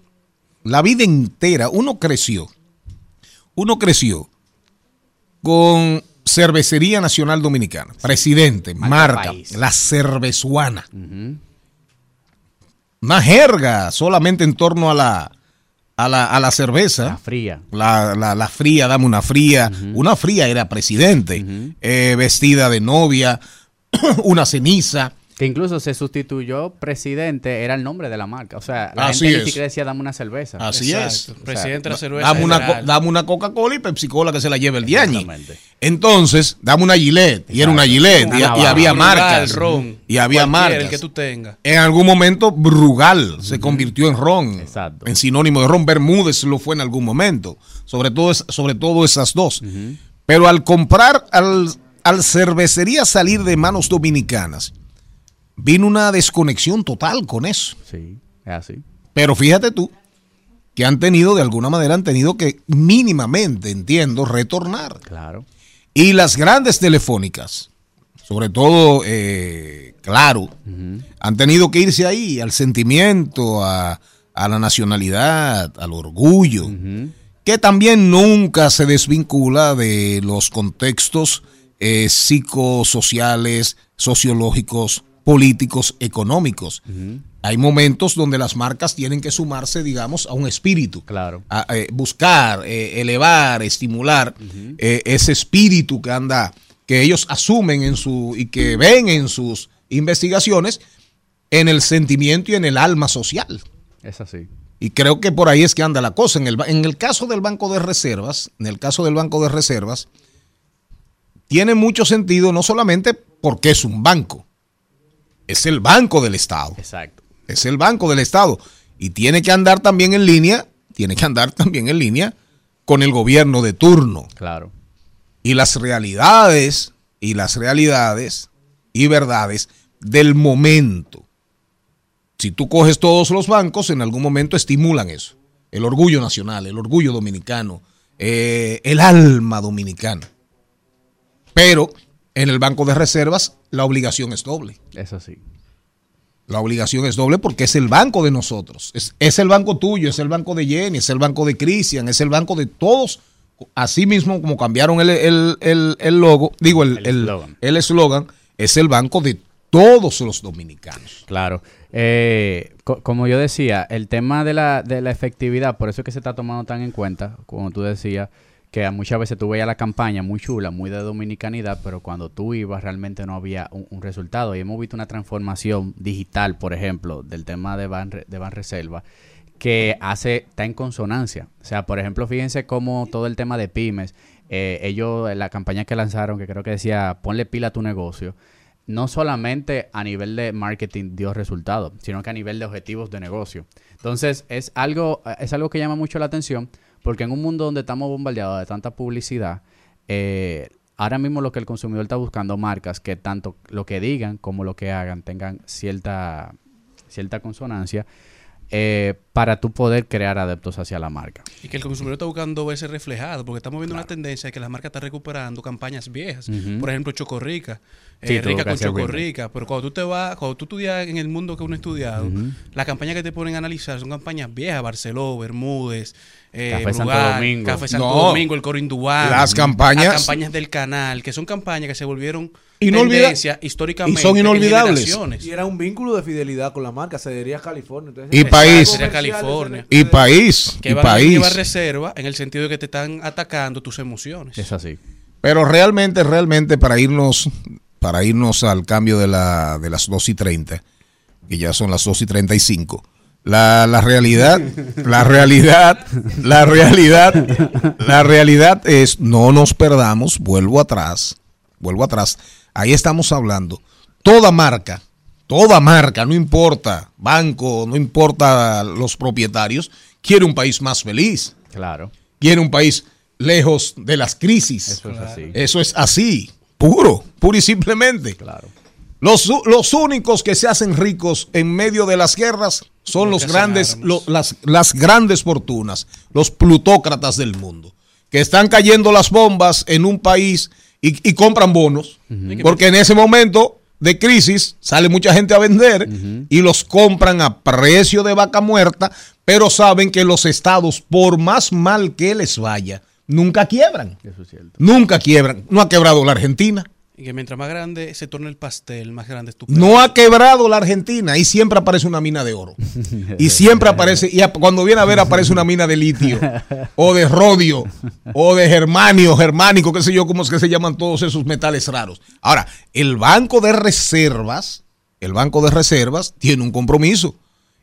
La vida entera, uno creció. Uno creció con Cervecería Nacional Dominicana, presidente, Marca marca, país. la cervezuana. Una jerga solamente en torno a la, a la, a la cerveza. La fría. La, la- la fría, dame una fría. Una fría era presidente, eh, vestida de novia, (clears throat) una ceniza. Que incluso se sustituyó presidente, era el nombre de la marca. O sea, la Así gente ni es. siquiera decía dame una cerveza. Así Exacto. es. Presidente de la cerveza. Dame una, general. dame una Coca-Cola y Pepsi Cola que se la lleve el diañi. Exactamente. Entonces, dame una Gillette. Y era una Gillette. Y, y navaja. había Brugal, marcas. ron. Y había Cualquiera, marcas. El que tú tengas. En algún momento, Brugal se convirtió en ron. Exacto. En sinónimo de ron. Bermúdez lo fue en algún momento. Sobre todo, es- sobre todo esas dos. Pero al comprar, al, al cervecería salir de manos dominicanas, vino una desconexión total con eso. Sí, es así. Pero fíjate tú que han tenido, de alguna manera, han tenido que mínimamente, entiendo, retornar. Claro. Y las grandes telefónicas, sobre todo, eh, claro, han tenido que irse ahí al sentimiento, a, a la nacionalidad, al orgullo, que también nunca se desvincula de los contextos eh, psicosociales, sociológicos, políticos, económicos. Hay momentos donde las marcas tienen que sumarse, digamos, a un espíritu Claro. a, eh, buscar, eh, elevar, estimular eh, ese espíritu que anda, que ellos asumen en su y que ven en sus investigaciones en el sentimiento y en el alma social. Es así. Y creo que por ahí es que anda la cosa. En el, en el caso del Banco de Reservas, en el caso del Banco de Reservas, tiene mucho sentido no solamente porque es un banco, es el banco del Estado Exacto. es el Banco del Estado y tiene que andar también en línea, tiene que andar (laughs) también en línea con el gobierno de turno Claro. y las realidades y las realidades y verdades del momento. Si tú coges todos los bancos, en algún momento estimulan eso. El orgullo nacional, el orgullo dominicano, eh, el alma dominicana. Pero en el Banco de Reservas la obligación es doble. Es así. La obligación es doble porque es el banco de nosotros. Es, es el banco tuyo, es el banco de Jenny, es el banco de Cristian, es el banco de todos. Así mismo como cambiaron el, el- el- el logo, digo, el El el- eslogan. es el banco de todos los dominicanos. Claro. Eh, co- como yo decía, el tema de la, de la efectividad, por eso es que se está tomando tan en cuenta, como tú decías, que muchas veces tú veías la campaña muy chula, muy de dominicanidad, pero cuando tú ibas realmente no había un, resultado. Y hemos visto una transformación digital, por ejemplo, del tema de Ban, de Reserva, que hace, está en consonancia. O sea, por ejemplo, fíjense cómo todo el tema de pymes, eh, ellos, la campaña que lanzaron, que creo que decía, ponle pila a tu negocio, no solamente a nivel de marketing dio resultados, sino que a nivel de objetivos de negocio. Entonces, es algo, es algo que llama mucho la atención, porque en un mundo donde estamos bombardeados de tanta publicidad, eh, ahora mismo lo que el consumidor está buscando, marcas que tanto lo que digan como lo que hagan tengan cierta, cierta consonancia. Eh, para tú poder crear adeptos hacia la marca. Y que el consumidor está buscando verse reflejado, porque estamos viendo una tendencia de que la marca está recuperando campañas viejas. Por ejemplo, Choco Rica. Sí, eh, tuvo rica con hacer Choco remake. Rica. Pero cuando tú te vas, cuando tú estudias en el mundo que uno ha estudiado, las campañas que te ponen a analizar son campañas viejas, Barceló, Bermúdez, eh, Café Santo Domingo. Café Santo No. Domingo, el Coro Indubal. Las campañas- Las campañas del canal, que son campañas que se volvieron Históricamente. y son inolvidables. Y era un vínculo de fidelidad con la marca, se diría California. Entonces, Y país. California. Y país, Que y van a país. reserva en el sentido de que te están atacando tus emociones. Es así. Pero realmente, realmente, para irnos, para irnos al cambio de, la, de las 2 y 30, que ya son las 2 y 35, la, la realidad, la realidad, la realidad, la realidad es, no nos perdamos, vuelvo atrás, vuelvo atrás, ahí estamos hablando, toda marca, toda marca, no importa, banco, no importa los propietarios, quiere un país más feliz, Claro. quiere un país lejos de las crisis. Eso es así. Eso es así, puro, puro y simplemente. Claro. Los, los únicos que se hacen ricos en medio de las guerras son Los grandes, lo- las, las grandes fortunas, los plutócratas del mundo, que están cayendo las bombas en un país y, y compran bonos, porque en ese momento de crisis sale mucha gente a vender y los compran a precio de vaca muerta, pero saben que los estados, por más mal que les vaya, nunca quiebran. Eso es cierto. Nunca quiebran. No ha quebrado la Argentina. Y que mientras más grande se torna el pastel, más grande es tu No ha quebrado la Argentina y siempre aparece una mina de oro. (laughs) Y siempre aparece, y a- cuando viene a ver aparece una mina de litio, o de rodio, o de germanio, germánico, qué sé yo, cómo es que se llaman todos esos metales raros. Ahora, el Banco de Reservas, el Banco de Reservas tiene un compromiso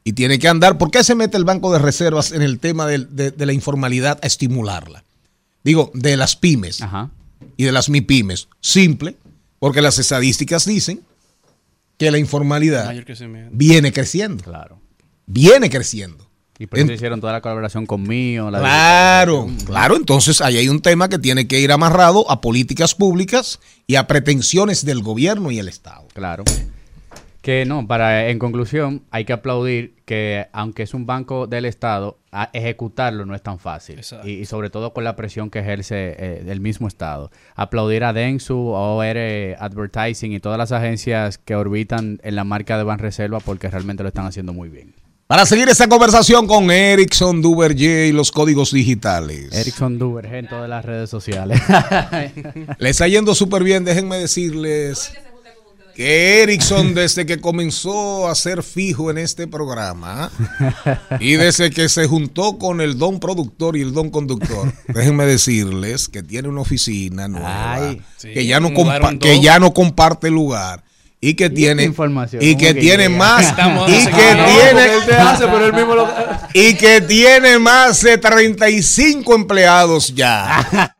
y tiene que andar. ¿Por qué se mete el Banco de Reservas en el tema de, de la informalidad a estimularla? Digo, de las pymes Ajá. y de las MIPIMES. Simple, porque las estadísticas dicen que la informalidad viene creciendo, Claro. viene creciendo. Y por eso En- hicieron toda la colaboración conmigo. La Claro, claro, entonces ahí hay un tema que tiene que ir amarrado a políticas públicas y a pretensiones del gobierno y el Estado. Claro. Que no, para en conclusión, hay que aplaudir que aunque es un banco del Estado, a ejecutarlo no es tan fácil. Y, y sobre todo con la presión que ejerce eh, el mismo Estado. Aplaudir a Densu, OR Advertising y todas las agencias que orbitan en la marca de Banreserva porque realmente lo están haciendo muy bien. Para seguir esta conversación con Erickson Duverger y los códigos digitales. Erickson Duverger en todas las redes sociales. (laughs) Le está yendo súper bien, déjenme decirles que Erickson (laughs) desde que comenzó a ser fijo en este programa y desde que se juntó con el don productor y el don conductor, (laughs) déjenme decirles que tiene una oficina nueva, Ay. que, Sí, ya no que ya no comparte lugar y que tiene información, y ¿cómo que que tiene llega? más Estamos y que No, tiene Él te hace, pero él mismo lo. (laughs) y que tiene más de 35 empleados ya.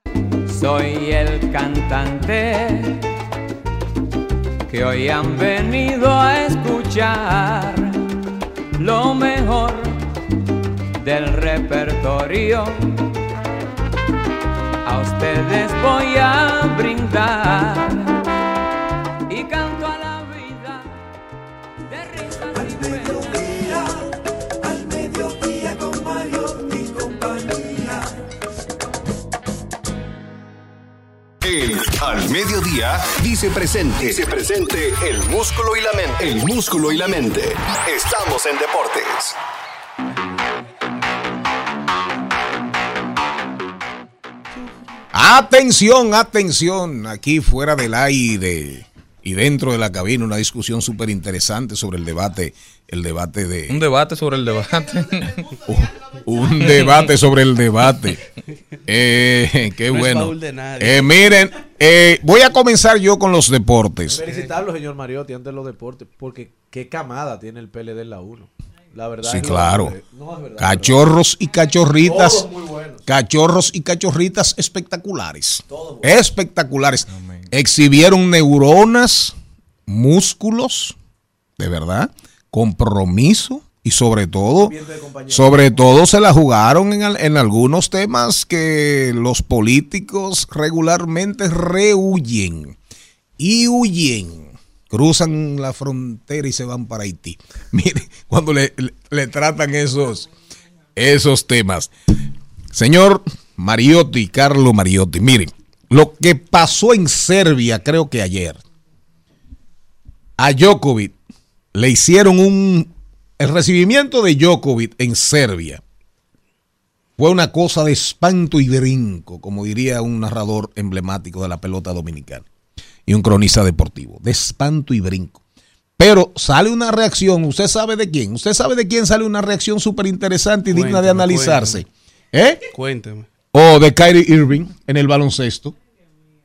Soy el cantante que hoy han venido a escuchar lo mejor del repertorio. A ustedes voy a brindar y canto a la vida de risas y. Al Mediodía dice presente. Dice presente el músculo y la mente. El músculo y la mente. Estamos en deportes. Atención, atención, aquí fuera del aire y dentro de la cabina una discusión súper interesante sobre el debate, el debate Un de debate sobre el debate. (laughs) un debate sobre el debate. Eh, qué No bueno. baúl de nadie. Eh, miren, eh, voy a comenzar yo con los deportes. Felicitarlo, señor Mariotti, antes de los deportes, porque qué camada tiene el PLD en la 1. La verdad. Sí, es claro. No, es verdad. Cachorros y cachorritas. Todos muy buenos. Cachorros y cachorritas espectaculares. Espectaculares. Exhibieron neuronas, músculos, de verdad, compromiso y sobre todo, sobre todo se la jugaron en, en algunos temas que los políticos regularmente rehuyen y huyen. Cruzan la frontera y se van para Haití. (laughs) Mire, cuando le, tratan esos, esos temas. Señor Mariotti, Carlo Mariotti, miren, lo que pasó en Serbia, creo que ayer, a Djokovic le hicieron un... El recibimiento de Djokovic en Serbia fue una cosa de espanto y brinco, como diría un narrador emblemático de la pelota dominicana y un cronista deportivo, de espanto y brinco. Pero sale una reacción, ¿usted sabe de quién? ¿Usted sabe de quién sale una reacción súper interesante y digna de analizarse? ¿Eh? Cuénteme. O de Kyrie Irving en el baloncesto.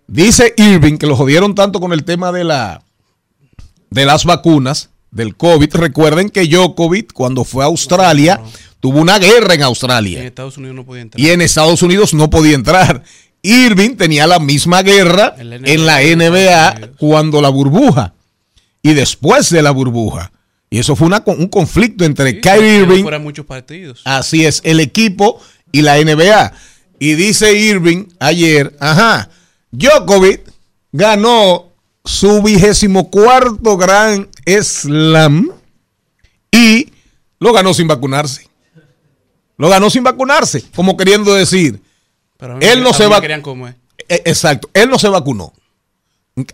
Dice Irving que lo jodieron tanto con el tema de la de las vacunas del COVID. Recuerden que Djokovic cuando fue a Australia tuvo una guerra en En Australia Estados Unidos no podía entrar. y en Estados Unidos no podía entrar. Irving tenía la misma guerra En la NBA cuando la burbuja y después de la burbuja. Y eso fue una- un conflicto entre Kyrie Irving Fuera muchos partidos. Así es, el equipo y la NBA. Y dice Irving ayer, ajá, Djokovic ganó su vigésimo cuarto gran slam y lo ganó sin vacunarse. Lo ganó sin vacunarse, como queriendo decir, Pero a mí él me- no se mí me va- querían comer. eh, Exacto, él no se vacunó.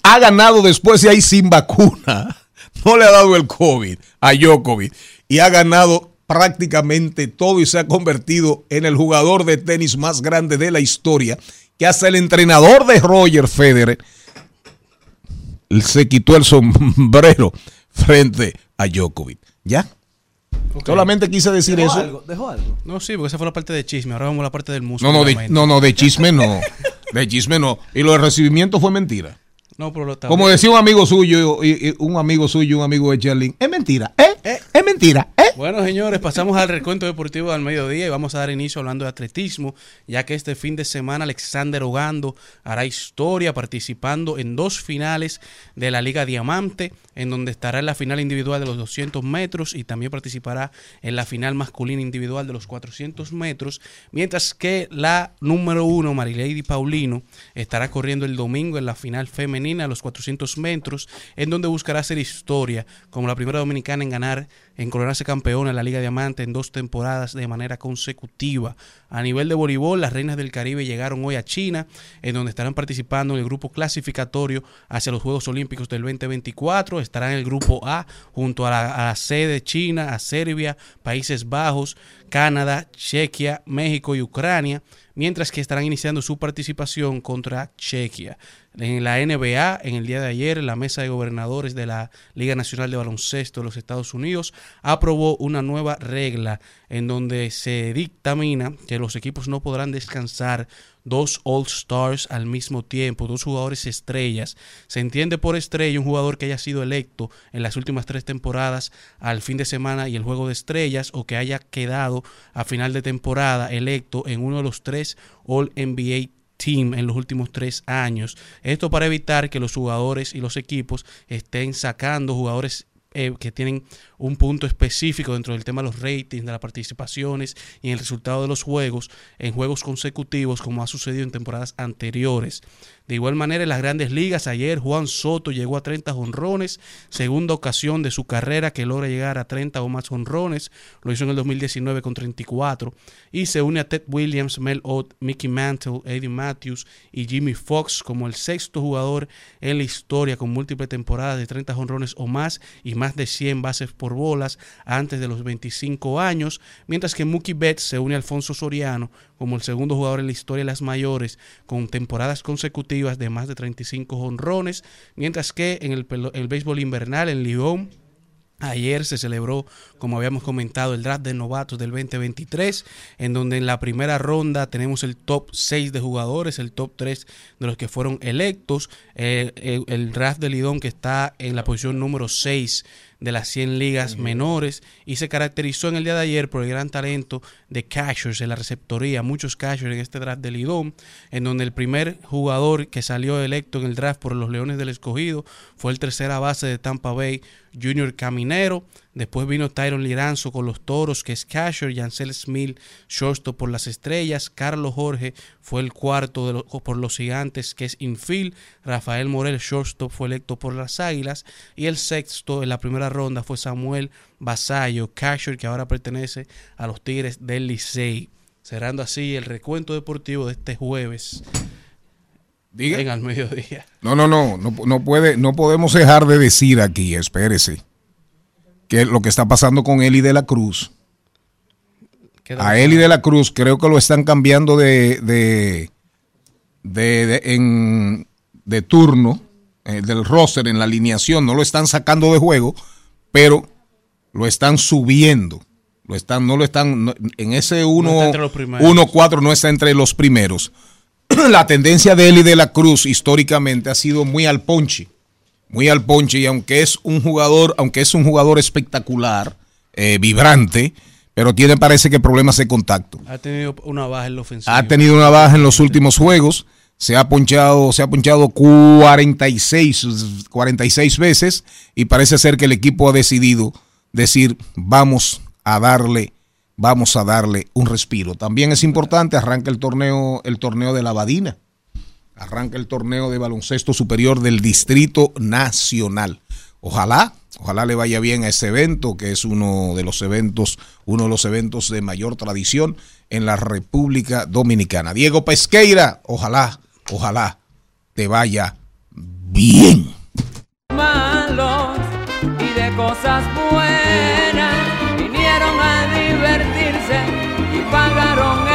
Ha ganado después de ahí sin vacuna. (laughs) No le ha dado el COVID a Djokovic y ha ganado prácticamente todo y se ha convertido en el jugador de tenis más grande de la historia, que hasta el entrenador de Roger Federer se quitó el sombrero (laughs) frente a Djokovic. ¿Ya? Solamente quise decir Dejó eso. algo, dejó algo. No, sí, porque esa fue la parte de chisme. Ahora vamos a la parte del músculo. No, no, de, no, no, de chisme no. De chisme no. Y lo de recibimiento fue mentira. No, pero lo Como decía un amigo suyo, y- y un amigo suyo, un amigo de Charlene, es mentira, ¿eh? Es mentira, ¿eh? Bueno, señores, pasamos al recuento deportivo del mediodía y vamos a dar inicio hablando de atletismo, ya que este fin de semana Alexander Ogando hará historia participando en dos finales de la Liga Diamante, en donde estará en la final individual de los 200 metros y también participará en la final masculina individual de los 400 metros, mientras que la número uno, Marilady Paulino, estará corriendo el domingo en la final femenina a los 400 metros, en donde buscará hacer historia como la primera dominicana en ganar, en coronarse campeona en la Liga Diamante en dos temporadas de manera consecutiva. A nivel de voleibol, las Reinas del Caribe llegaron hoy a China, en donde estarán participando en el grupo clasificatorio hacia los Juegos Olímpicos del 2024. Estarán en el grupo A junto a la, a la sede China, a Serbia, Países Bajos, Canadá, Chequia, México y Ucrania, mientras que estarán iniciando su participación contra Chequia. En la NBA, en el día de ayer, la mesa de gobernadores de la Liga Nacional de Baloncesto de los Estados Unidos aprobó una nueva regla en donde se dictamina que los equipos no podrán descansar dos All Stars al mismo tiempo, dos jugadores estrellas. Se entiende por estrella un jugador que haya sido electo en las últimas tres temporadas al fin de semana y el juego de estrellas o que haya quedado a final de temporada electo en uno de los tres All NBA team en los últimos tres años. Esto para evitar que los jugadores y los equipos estén sacando jugadores eh, que tienen un punto específico dentro del tema de los ratings, de las participaciones y en el resultado de los juegos en juegos consecutivos como ha sucedido en temporadas anteriores. De igual manera, en las grandes ligas, ayer Juan Soto llegó a 30 jonrones, segunda ocasión de su carrera que logra llegar a 30 o más jonrones, lo hizo en el 2019 con 34, y se une a Ted Williams, Mel Ott, Mickey Mantle, Eddie Matthews y Jimmy Fox como el sexto jugador en la historia con múltiples temporadas de 30 jonrones o más y más de 100 bases por bolas antes de los 25 años, mientras que Mookie Betts se une a Alfonso Soriano como el segundo jugador en la historia de las mayores con temporadas consecutivas de más de 35 jonrones, mientras que en el, el béisbol invernal en Lyon Ayer se celebró, como habíamos comentado, el draft de novatos del 2023, en donde en la primera ronda tenemos el top 6 de jugadores, el top 3 de los que fueron electos, eh, el, el draft de Lidón que está en la posición número 6 de las 100 ligas menores y se caracterizó en el día de ayer por el gran talento de catchers en la receptoría, muchos catchers en este draft de Lidón, en donde el primer jugador que salió electo en el draft por los Leones del Escogido fue el tercera base de Tampa Bay, Junior Caminero. Después vino Tyron Liranzo con los toros, que es Casher, Yancel Smith, shortstop por las estrellas, Carlos Jorge fue el cuarto de los- por los gigantes, que es infield, Rafael Morel, shortstop, fue electo por las águilas, y el sexto en la primera ronda fue Samuel Basayo, Casher, que ahora pertenece a los Tigres del Licey. Cerrando así el recuento deportivo de este jueves. Diga. En al mediodía. No, no, no, no, no puede, no podemos dejar de decir aquí, espérese, que lo que está pasando con Eli de la Cruz. A Eli de la Cruz creo que lo están cambiando de, de, de, de- en, de turno, eh, del roster, en la alineación, no lo están sacando de juego, pero lo están subiendo. Lo están, no lo están, no- en ese está 1 entre los primeros. 1-4 no está entre los primeros. (clears throat) la tendencia de Eli de la Cruz históricamente ha sido muy al ponche, muy al ponche y aunque es un jugador, aunque es un jugador espectacular, eh, vibrante, pero tiene parece que problemas de contacto. Ha tenido una baja en la ofensiva. Ha tenido una baja en los últimos juegos, se ha ponchado, se ha ponchado 46, 46 veces y parece ser que el equipo ha decidido decir, vamos a darle vamos a darle un respiro. También es importante, arranca el torneo, el torneo de la Badina. Arranca el torneo de baloncesto superior del Distrito Nacional. Ojalá, ojalá le vaya bien a ese evento, que es uno de los eventos, uno de los eventos de mayor tradición en la República Dominicana. Diego Pesqueira, ojalá, ojalá te vaya bien. malos y de cosas buenas vinieron a divertirse y pagaron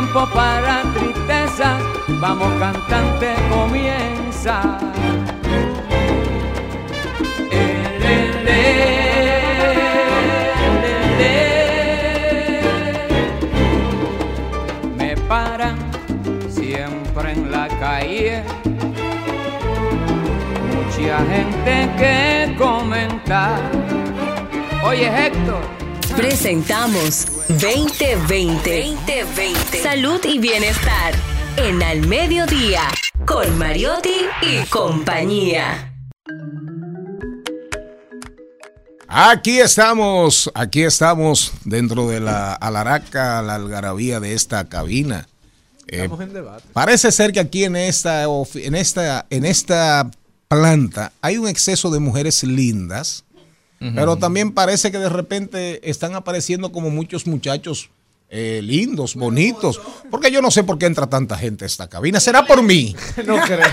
tiempo para tristezas, vamos cantante comienza. Me paran siempre en la calle mucha gente que comentar. Oye, Héctor. Presentamos 2020. 2020. Salud y bienestar. En Al Mediodía. Con Mariotti y compañía. Aquí estamos, aquí estamos dentro de la alaraca, la algarabía de esta cabina. Eh, Estamos en debate. Parece ser que aquí en esta, en esta, en esta planta hay un exceso de mujeres lindas, pero también parece que de repente están apareciendo como muchos muchachos eh, lindos, bonitos. Porque yo no sé por qué entra tanta gente a esta cabina. ¿Será por mí? (laughs) No creo.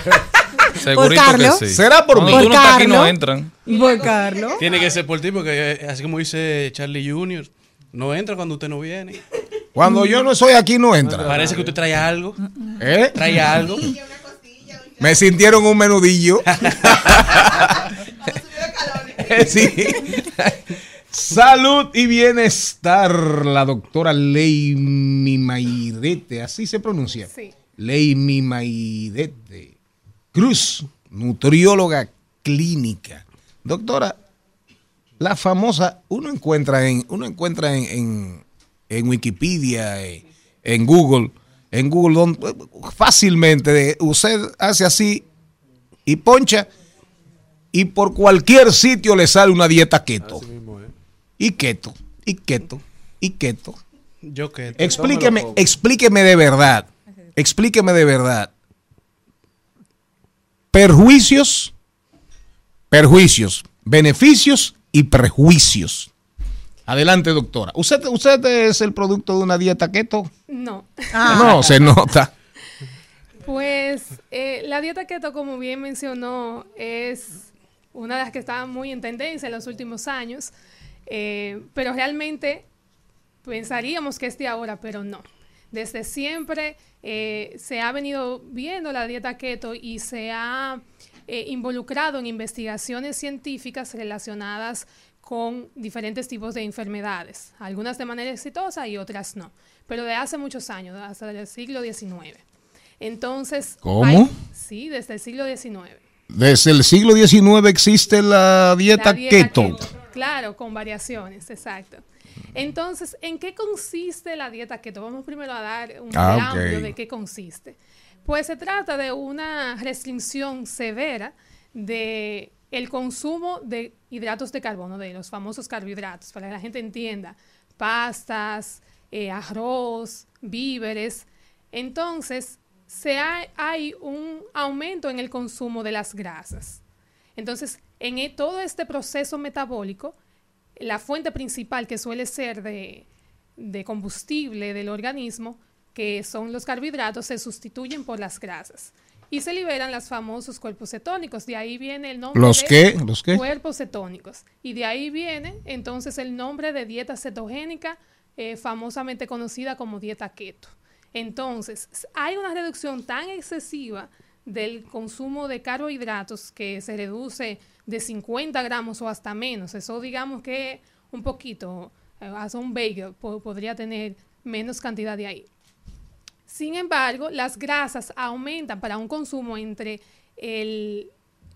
Segurito Carlos. que sí. ¿Será por Cuando mí? tú no estás aquí no Carlos. entran. Por Carlos. Tiene que ser por ti, porque eh, así como dice Charlie Jr., no entra cuando usted no viene. Cuando yo no estoy aquí no entra. Parece que usted trae algo. ¿Eh? Trae algo. Me sintieron un menudillo. (laughs) (laughs) sí. Salud y bienestar. La doctora Leimi Mairete, así se pronuncia. Sí. Leimi Mairete. Cruz, nutrióloga clínica. Doctora, la famosa, uno encuentra en, uno encuentra en, en, en Wikipedia, eh, en Google, en Google, donde, fácilmente de- usted hace así y poncha y por cualquier sitio le sale una dieta keto. Y keto, y keto, y keto. Yo que. Explíqueme, explíqueme de verdad. Explíqueme de verdad. Perjuicios, perjuicios, beneficios y prejuicios. Adelante, doctora. ¿Usted, usted es el producto de una dieta keto? No. No, se nota. Pues eh, la dieta keto, como bien mencionó, es una de las que está muy en tendencia en los últimos años, eh, pero realmente pensaríamos que es de ahora, pero no. Desde siempre eh, se ha venido viendo la dieta keto y se ha eh, involucrado en investigaciones científicas relacionadas con diferentes tipos de enfermedades, algunas de manera exitosa y otras no, pero de hace muchos años, hasta el siglo XIX. Entonces, ¿Cómo? hay- sí, desde el siglo XIX. Desde el siglo XIX existe la dieta, La dieta keto. Claro, con variaciones, exacto. Entonces, ¿en qué consiste la dieta keto? Vamos primero a dar un Ah, de qué consiste. Pues se trata de una restricción severa de el consumo de hidratos de carbono, de los famosos carbohidratos, para que la gente entienda, pastas, eh, arroz, víveres. Entonces, se ha- hay un aumento en el consumo de las grasas. Entonces, en e- todo este proceso metabólico, la fuente principal que suele ser de, de combustible del organismo, que son los carbohidratos, se sustituyen por las grasas. Y se liberan los famosos cuerpos cetónicos. De ahí viene el nombre ¿Los de qué? ¿Los qué? cuerpos cetónicos. Y de ahí viene entonces el nombre de dieta cetogénica, eh, famosamente conocida como dieta keto. Entonces, hay una reducción tan excesiva del consumo de carbohidratos que se reduce de 50 gramos o hasta menos. Eso digamos que un poquito, eh, hasta un bagel po- podría tener menos cantidad de ahí. Sin embargo, las grasas aumentan para un consumo entre el,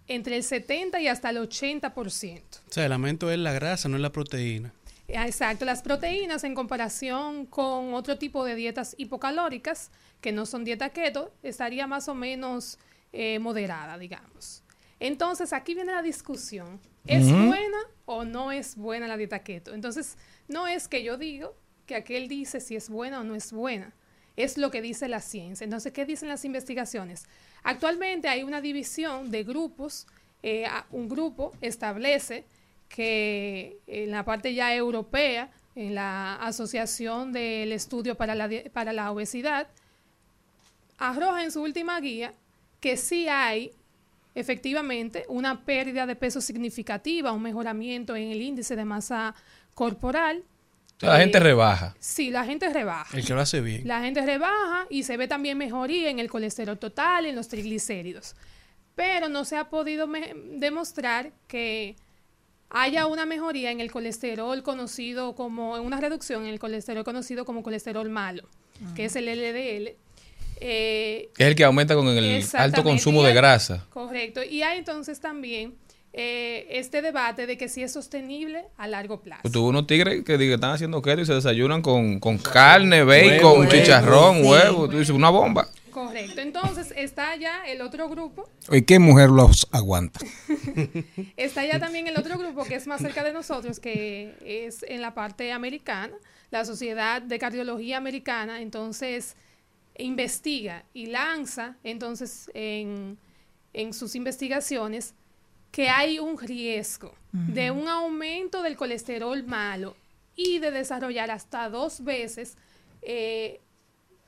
entre el 70 y hasta el 80%. O sea, el aumento es la grasa, no es la proteína. Ah, Exacto, las proteínas en comparación con otro tipo de dietas hipocalóricas, que no son dieta keto, estaría más o menos eh, moderada, digamos. Entonces, aquí viene la discusión. ¿Es buena o no es buena la dieta keto? Entonces, no es que yo digo que aquel dice si es buena o no es buena. Es lo que dice la ciencia. Entonces, ¿qué dicen las investigaciones? Actualmente hay una división de grupos. eh, un grupo establece que en la parte ya europea, en la Asociación del Estudio para la, para la Obesidad, arroja en su última guía que sí hay efectivamente una pérdida de peso significativa, un mejoramiento en el índice de masa corporal. La gente Eh, rebaja. Sí, la gente rebaja. El que lo hace bien. La gente rebaja y se ve también mejoría en el colesterol total, en los triglicéridos. Pero no se ha podido demostrar que haya una mejoría en el colesterol conocido como, una reducción en el colesterol conocido como colesterol malo, que es el LDL. Eh, Que es el que aumenta con el alto consumo de grasa. Correcto. Y hay entonces también eh, este debate de que si es sostenible a largo plazo. Tuvo unos tigres que, que están haciendo keto y se desayunan con, con carne, bacon, Huevo, chicharrón, sí. huevo. Tú dices, una bomba. Correcto. Entonces está ya el otro grupo ¿Y qué mujer los aguanta? (laughs) Está ya también el otro grupo que es más cerca de nosotros, que es en la parte americana, la Sociedad de Cardiología Americana, entonces investiga y lanza entonces en, en sus investigaciones que hay un riesgo de un aumento del colesterol malo y de desarrollar hasta dos veces, eh,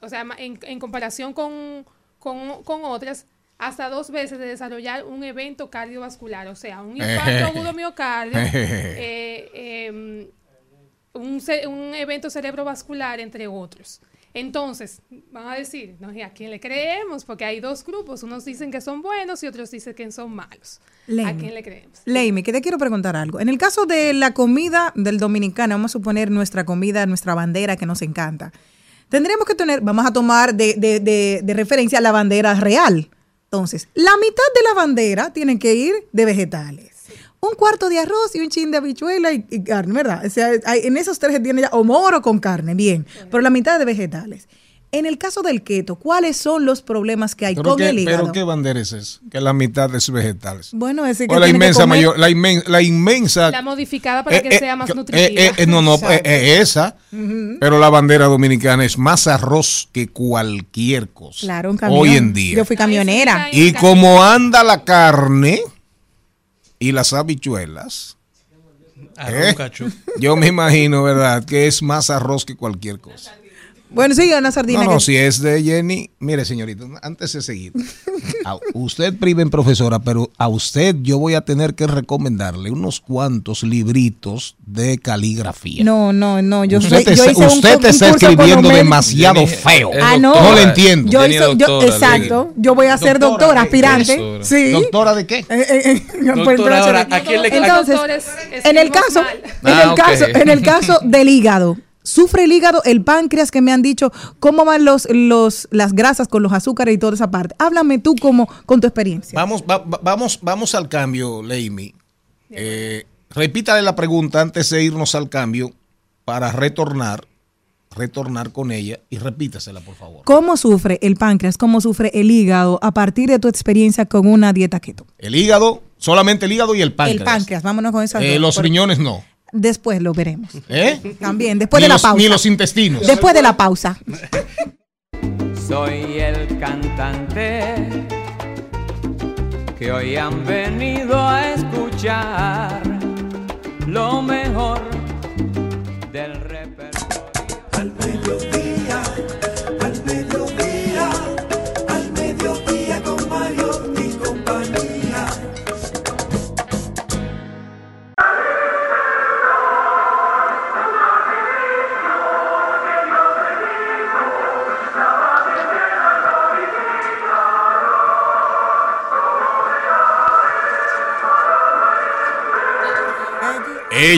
o sea, en, en comparación con, con, con otras, hasta dos veces de desarrollar un evento cardiovascular, o sea, un infarto agudo (laughs) miocardio, (laughs) eh, em, un, un evento cerebrovascular, entre otros. Entonces, van a decir, no, ¿y ¿a quién le creemos? Porque hay dos grupos, unos dicen que son buenos y otros dicen que son malos. ¿A Leime. quién le creemos? Leime, que te quiero preguntar algo. En el caso de la comida del dominicano, vamos a suponer nuestra comida, nuestra bandera que nos encanta. Tendremos que tener, vamos a tomar de, de- de- de referencia la bandera real. Entonces, la mitad de la bandera tiene que ir de vegetales. Un cuarto de arroz y un chin de habichuela y, y carne, ¿verdad? O sea, hay- en esos tres tiene ya o moro con carne, bien. Pero la mitad de vegetales. En el caso del keto, ¿cuáles son los problemas que hay ¿Pero con el hígado? pero qué bandera es esa? Que la mitad es vegetales. Bueno, ese que O la que inmensa comer- mayor, la, inmen- la inmensa La modificada para Eh, que eh, sea más eh, nutritiva. eh, eh, no, no, (laughs) eh, eh, esa. Pero la bandera dominicana es más arroz que cualquier cosa. Claro, un camión. Hoy en día. Yo fui camionera. Y como anda la carne y las habichuelas, ¿eh? yo me imagino, ¿verdad? Que es más arroz que cualquier cosa. Bueno, sigue una sardina. No, no, que- si es de Jenny, mire señorita, antes de seguir, a usted priven profesora, pero a usted yo voy a tener que recomendarle unos cuantos libritos de caligrafía. No, no, no. Yo, usted soy, yo hice usted un te está escribiendo demasiado feo. Ah, no. No le entiendo. Yo hice, yo, exacto. Yo voy a ser doctora, aspirante. Sí. ¿Doctora de qué? Doctora, pero- ahora, ¿a quién le- Entonces, en el caso, en el caso, en el caso del hígado, sufre el hígado, el páncreas que me han dicho, cómo van los, los, las grasas con los azúcares y toda esa parte. Háblame tú como con tu experiencia. Vamos, va- va- vamos, vamos al cambio, Leimi. Eh, repítale la pregunta antes de irnos al cambio para retornar, retornar con ella y repítasela, por favor. ¿Cómo sufre el páncreas? ¿Cómo sufre el hígado a partir de tu experiencia con una dieta keto? El hígado Solamente el hígado y el páncreas. El páncreas, vámonos con esas Eh, los riñones no. Después lo veremos. ¿Eh? También, después Ni de la los- pausa. ni los intestinos. Después de la pausa. (laughs) Soy el cantante que hoy han venido a escuchar lo mejor del repertorio. Al mediodía,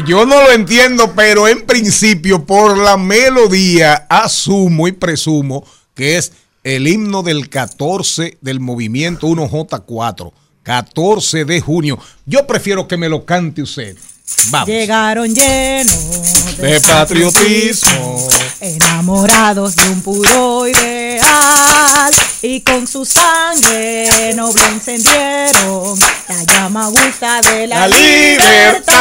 Yo no lo entiendo, pero en principio, por la melodía, asumo y presumo que es el himno del 14 del movimiento 1J4. 14 de junio. Yo prefiero que me lo cante usted. Vamos. Llegaron llenos De patriotismo. enamorados de un puro ideal y con su sangre noble encendieron la llama gusta de la, La libertad.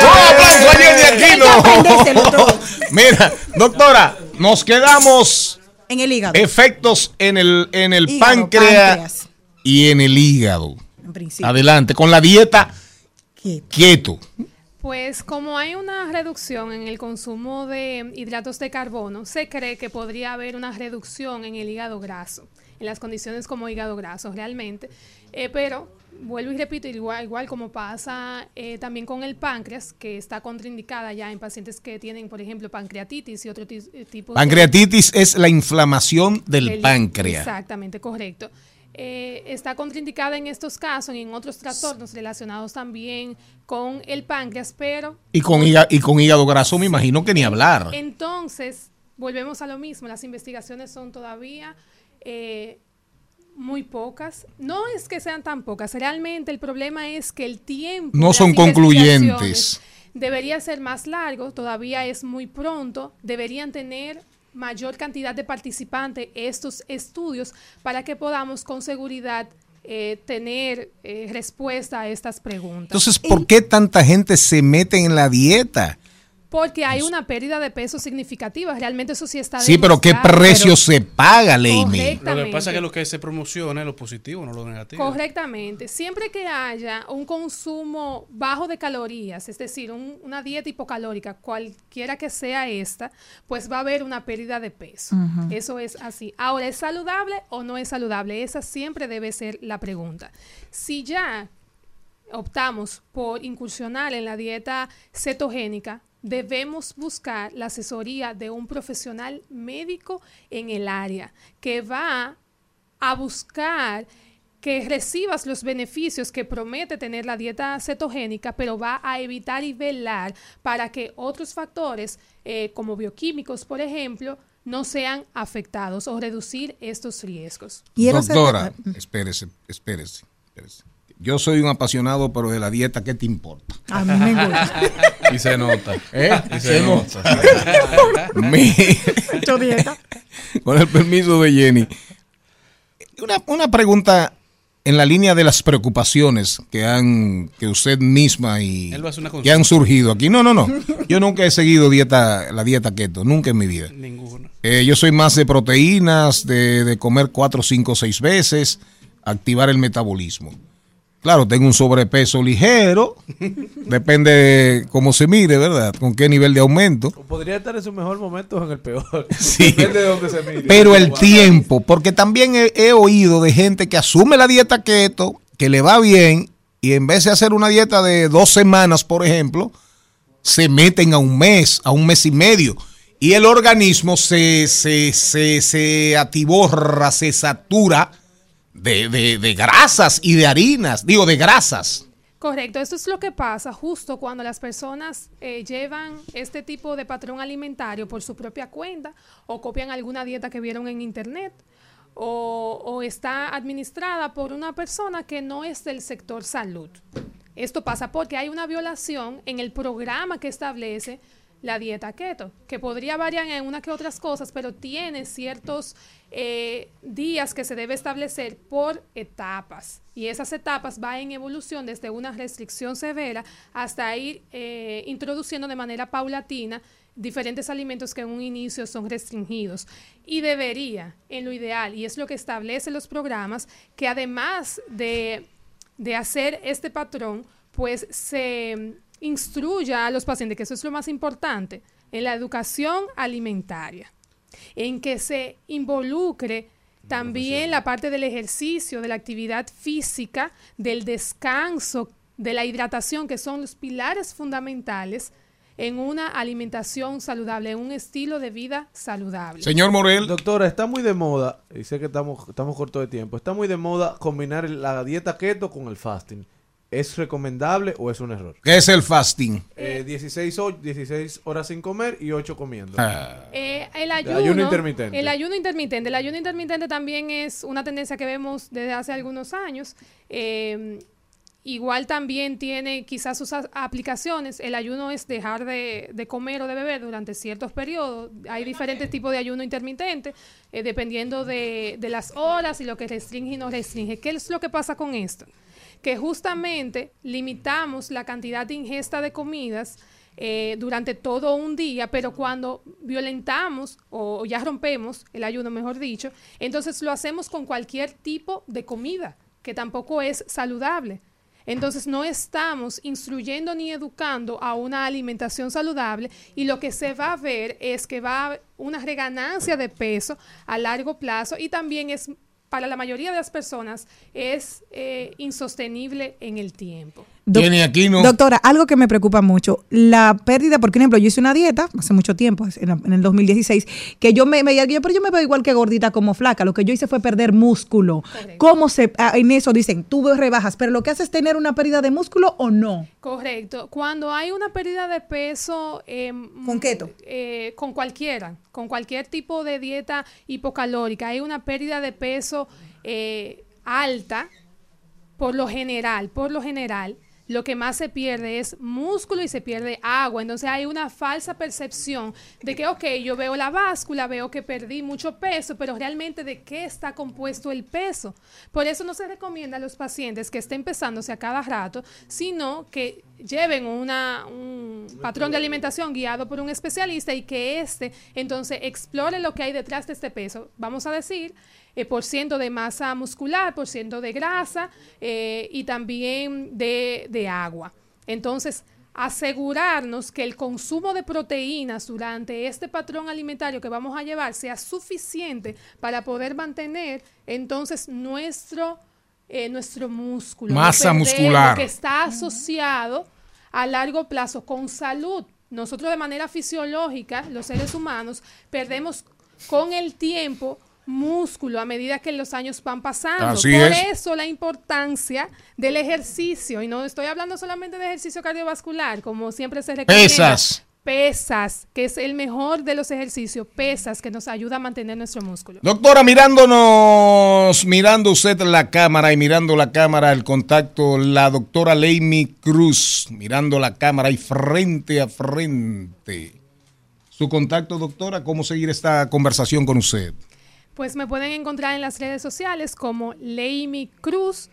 ¡Un aplauso a Jenny Aquino! (laughs) Mira, doctora, nos quedamos En el hígado. efectos en el, en el Hígado, páncreas, páncreas. y en el hígado. En principio. Adelante, con la dieta quieto. Pues como hay una reducción en el consumo de hidratos de carbono, se cree que podría haber una reducción en el hígado graso, en las condiciones como hígado graso realmente. Eh, pero vuelvo y repito, igual, igual como pasa eh, también con el páncreas, que está contraindicada ya en pacientes que tienen, por ejemplo, pancreatitis y otro eh, tipo de... Pancreatitis es la inflamación del El- páncreas. Exactamente, correcto. Eh, está contraindicada en estos casos y en otros trastornos relacionados también con el páncreas, pero Y con, hígado, y con hígado graso me imagino que ni hablar. entonces volvemos a lo mismo. Las investigaciones son todavía eh, muy pocas. No es que sean tan pocas, realmente el problema es que el tiempo No son concluyentes. Debería ser más largo, todavía es muy pronto, deberían tener mayor cantidad de participantes estos estudios para que podamos con seguridad eh, tener eh, respuesta a estas preguntas. Entonces, ¿por qué tanta gente se mete en la dieta? Porque hay una pérdida de peso significativa, realmente eso sí está Sí, pero ¿qué precio se paga, Leime? Lo que pasa es que lo que se promociona es lo positivo, no lo negativo. Correctamente. Siempre que haya un consumo bajo de calorías, es decir, un- una dieta hipocalórica, cualquiera que sea esta, pues va a haber una pérdida de peso. Eso es así. Ahora, ¿es saludable o no es saludable? Esa siempre debe ser la pregunta. Si ya optamos por incursionar en la dieta cetogénica, debemos buscar la asesoría de un profesional médico en el área que va a buscar que recibas los beneficios que promete tener la dieta cetogénica, pero va a evitar y velar para que otros factores, eh, como bioquímicos, por ejemplo, no sean afectados o reducir estos riesgos. Doctora, espérese, espérese, espérese. Yo soy un apasionado, pero de la dieta, ¿qué te importa? A mí me gusta. (laughs) Y se nota. ¿Eh? Y Se se nota. nota. (laughs) Mi- Hecho dieta. Con el permiso de Jenny. Una, una pregunta en la línea de las preocupaciones que han, que usted misma y Él va a hacer una que han surgido aquí. No, no, no. Yo nunca he seguido dieta, la dieta keto, nunca en mi vida. Ninguno. Eh, yo soy más de proteínas, de, de comer cuatro, cinco, seis veces, activar el metabolismo. Claro, tengo un sobrepeso ligero, (laughs) depende de cómo se mire, ¿verdad? Con qué nivel de aumento. Podría estar en su mejor momento o en el peor. (laughs) Sí. Depende de dónde se mire. Pero el tiempo, porque también he, he oído de gente que asume la dieta keto, que le va bien, y en vez de hacer una dieta de dos semanas, por ejemplo, se meten a un mes, a un mes y medio. Y el organismo se, se, se, se atiborra, se satura de, de- de grasas y de harinas, digo, de grasas. Correcto, esto es lo que pasa justo cuando las personas eh, llevan este tipo de patrón alimentario por su propia cuenta o copian alguna dieta que vieron en internet o, o está administrada por una persona que no es del sector salud. Esto pasa porque hay una violación en el programa que establece la dieta keto, que podría variar en una que otras cosas, pero tiene ciertos eh, días que se debe establecer por etapas. Y esas etapas van en evolución desde una restricción severa hasta ir eh, introduciendo de manera paulatina diferentes alimentos que en un inicio son restringidos. Y debería, en lo ideal, y es lo que establecen los programas, que además de, de hacer este patrón, pues se instruya a los pacientes, que eso es lo más importante, en la educación alimentaria, en que se involucre también la parte del ejercicio, de la actividad física, del descanso, de la hidratación, que son los pilares fundamentales en una alimentación saludable, en un estilo de vida saludable. Señor Morel. Doctora, está muy de moda, y sé que estamos, estamos cortos de tiempo, está muy de moda combinar la dieta keto con el fasting. ¿Es recomendable o es un error? ¿Qué es el fasting? Eh, 16, ho- 16 horas sin comer y 8 comiendo. Ah. Eh, el El ayuno, intermitente. El ayuno intermitente. El ayuno intermitente también es una tendencia que vemos desde hace algunos años. Eh, igual también tiene quizás sus a- aplicaciones. El ayuno es dejar de, de comer o de beber durante ciertos periodos. Hay diferentes tipos de ayuno intermitente, eh, dependiendo de, de las horas y lo que restringe y no restringe. ¿Qué es lo que pasa con esto? Que justamente limitamos la cantidad de ingesta de comidas eh, durante todo un día, pero cuando violentamos o ya rompemos el ayuno, mejor dicho, entonces lo hacemos con cualquier tipo de comida, que tampoco es saludable. Entonces no estamos instruyendo ni educando a una alimentación saludable y lo que se va a ver es que va a haber una reganancia de peso a largo plazo y también es para la mayoría de las personas es eh, insostenible en el tiempo. Doctora, algo que me preocupa mucho, la pérdida, por ejemplo, yo hice una dieta hace mucho tiempo, en, el 2016, que yo me veía, yo, pero yo me veo igual que gordita como flaca, lo que yo hice fue perder músculo. ¿Cómo se, ah, en eso dicen, tú rebajas, pero lo que hace es tener una pérdida de músculo o no? Correcto. Cuando hay una pérdida de peso... ¿Con keto? con cualquiera, con cualquier tipo de dieta hipocalórica, hay una pérdida de peso eh, alta, por lo general, por lo general, lo que más se pierde es músculo y se pierde agua. Entonces hay una falsa percepción de que, ok, yo veo la báscula, veo que perdí mucho peso, pero realmente de qué está compuesto el peso. Por eso no se recomienda a los pacientes que estén pesándose a cada rato, sino que lleven una, un patrón de alimentación guiado por un especialista y que éste entonces explore lo que hay detrás de este peso. Vamos a decir, eh, por ciento de masa muscular, por ciento de grasa eh, y también de, de agua. Entonces, asegurarnos que el consumo de proteínas durante este patrón alimentario que vamos a llevar sea suficiente para poder mantener entonces nuestro, eh, nuestro músculo. Masa muscular. Lo que está asociado a largo plazo con salud. Nosotros de manera fisiológica, los seres humanos, perdemos con el tiempo músculo a medida que los años van pasando. Así Por es. eso la importancia del ejercicio. Y no estoy hablando solamente de ejercicio cardiovascular, como siempre se recomienda. Pesas. Pesas, que es el mejor de los ejercicios. Pesas, que nos ayuda a mantener nuestro músculo. Doctora, mirándonos, mirando usted la cámara y mirando la cámara, el contacto, la doctora Leimi Cruz, mirando la cámara y frente a frente. Su contacto, doctora, ¿cómo seguir esta conversación con usted? Pues me pueden encontrar en las redes sociales como Leimi Cruz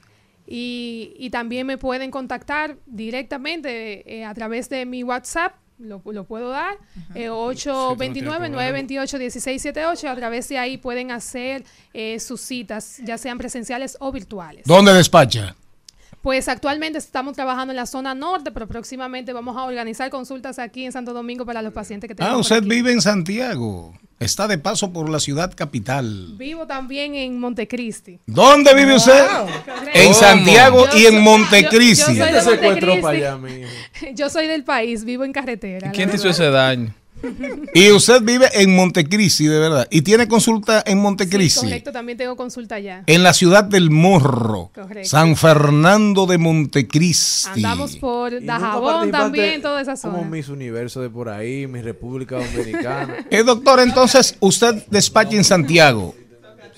y, y también me pueden contactar directamente eh, a través de mi WhatsApp. Lo, lo puedo dar, eh, 829-928-1678. A través de ahí pueden hacer eh, sus citas, ya sean presenciales o virtuales. ¿Dónde despacha? Pues actualmente estamos trabajando en la zona norte, pero próximamente vamos a organizar consultas aquí en Santo Domingo para los pacientes que Ah, tenemos. por usted aquí. vive en Santiago. Está de paso por la ciudad capital. Vivo también en Montecristi. ¿Dónde vive usted? En Santiago Yo y en Montecristi. yo- yo soy encuentró Montecristi. para allá? (laughs) Yo soy del país, vivo en carretera. ¿Quién te hizo ese daño? Y usted vive en Montecristi, de verdad. Y tiene consulta en Sí, Montecristi. correcto, también tengo consulta allá. en la ciudad del Morro, Correcto. San Fernando de Montecristi. Andamos por Dajabón también, toda esa Como zona. Miss Universo de por ahí, mi República Dominicana. (laughs) Eh, doctor, entonces usted despacha en Santiago.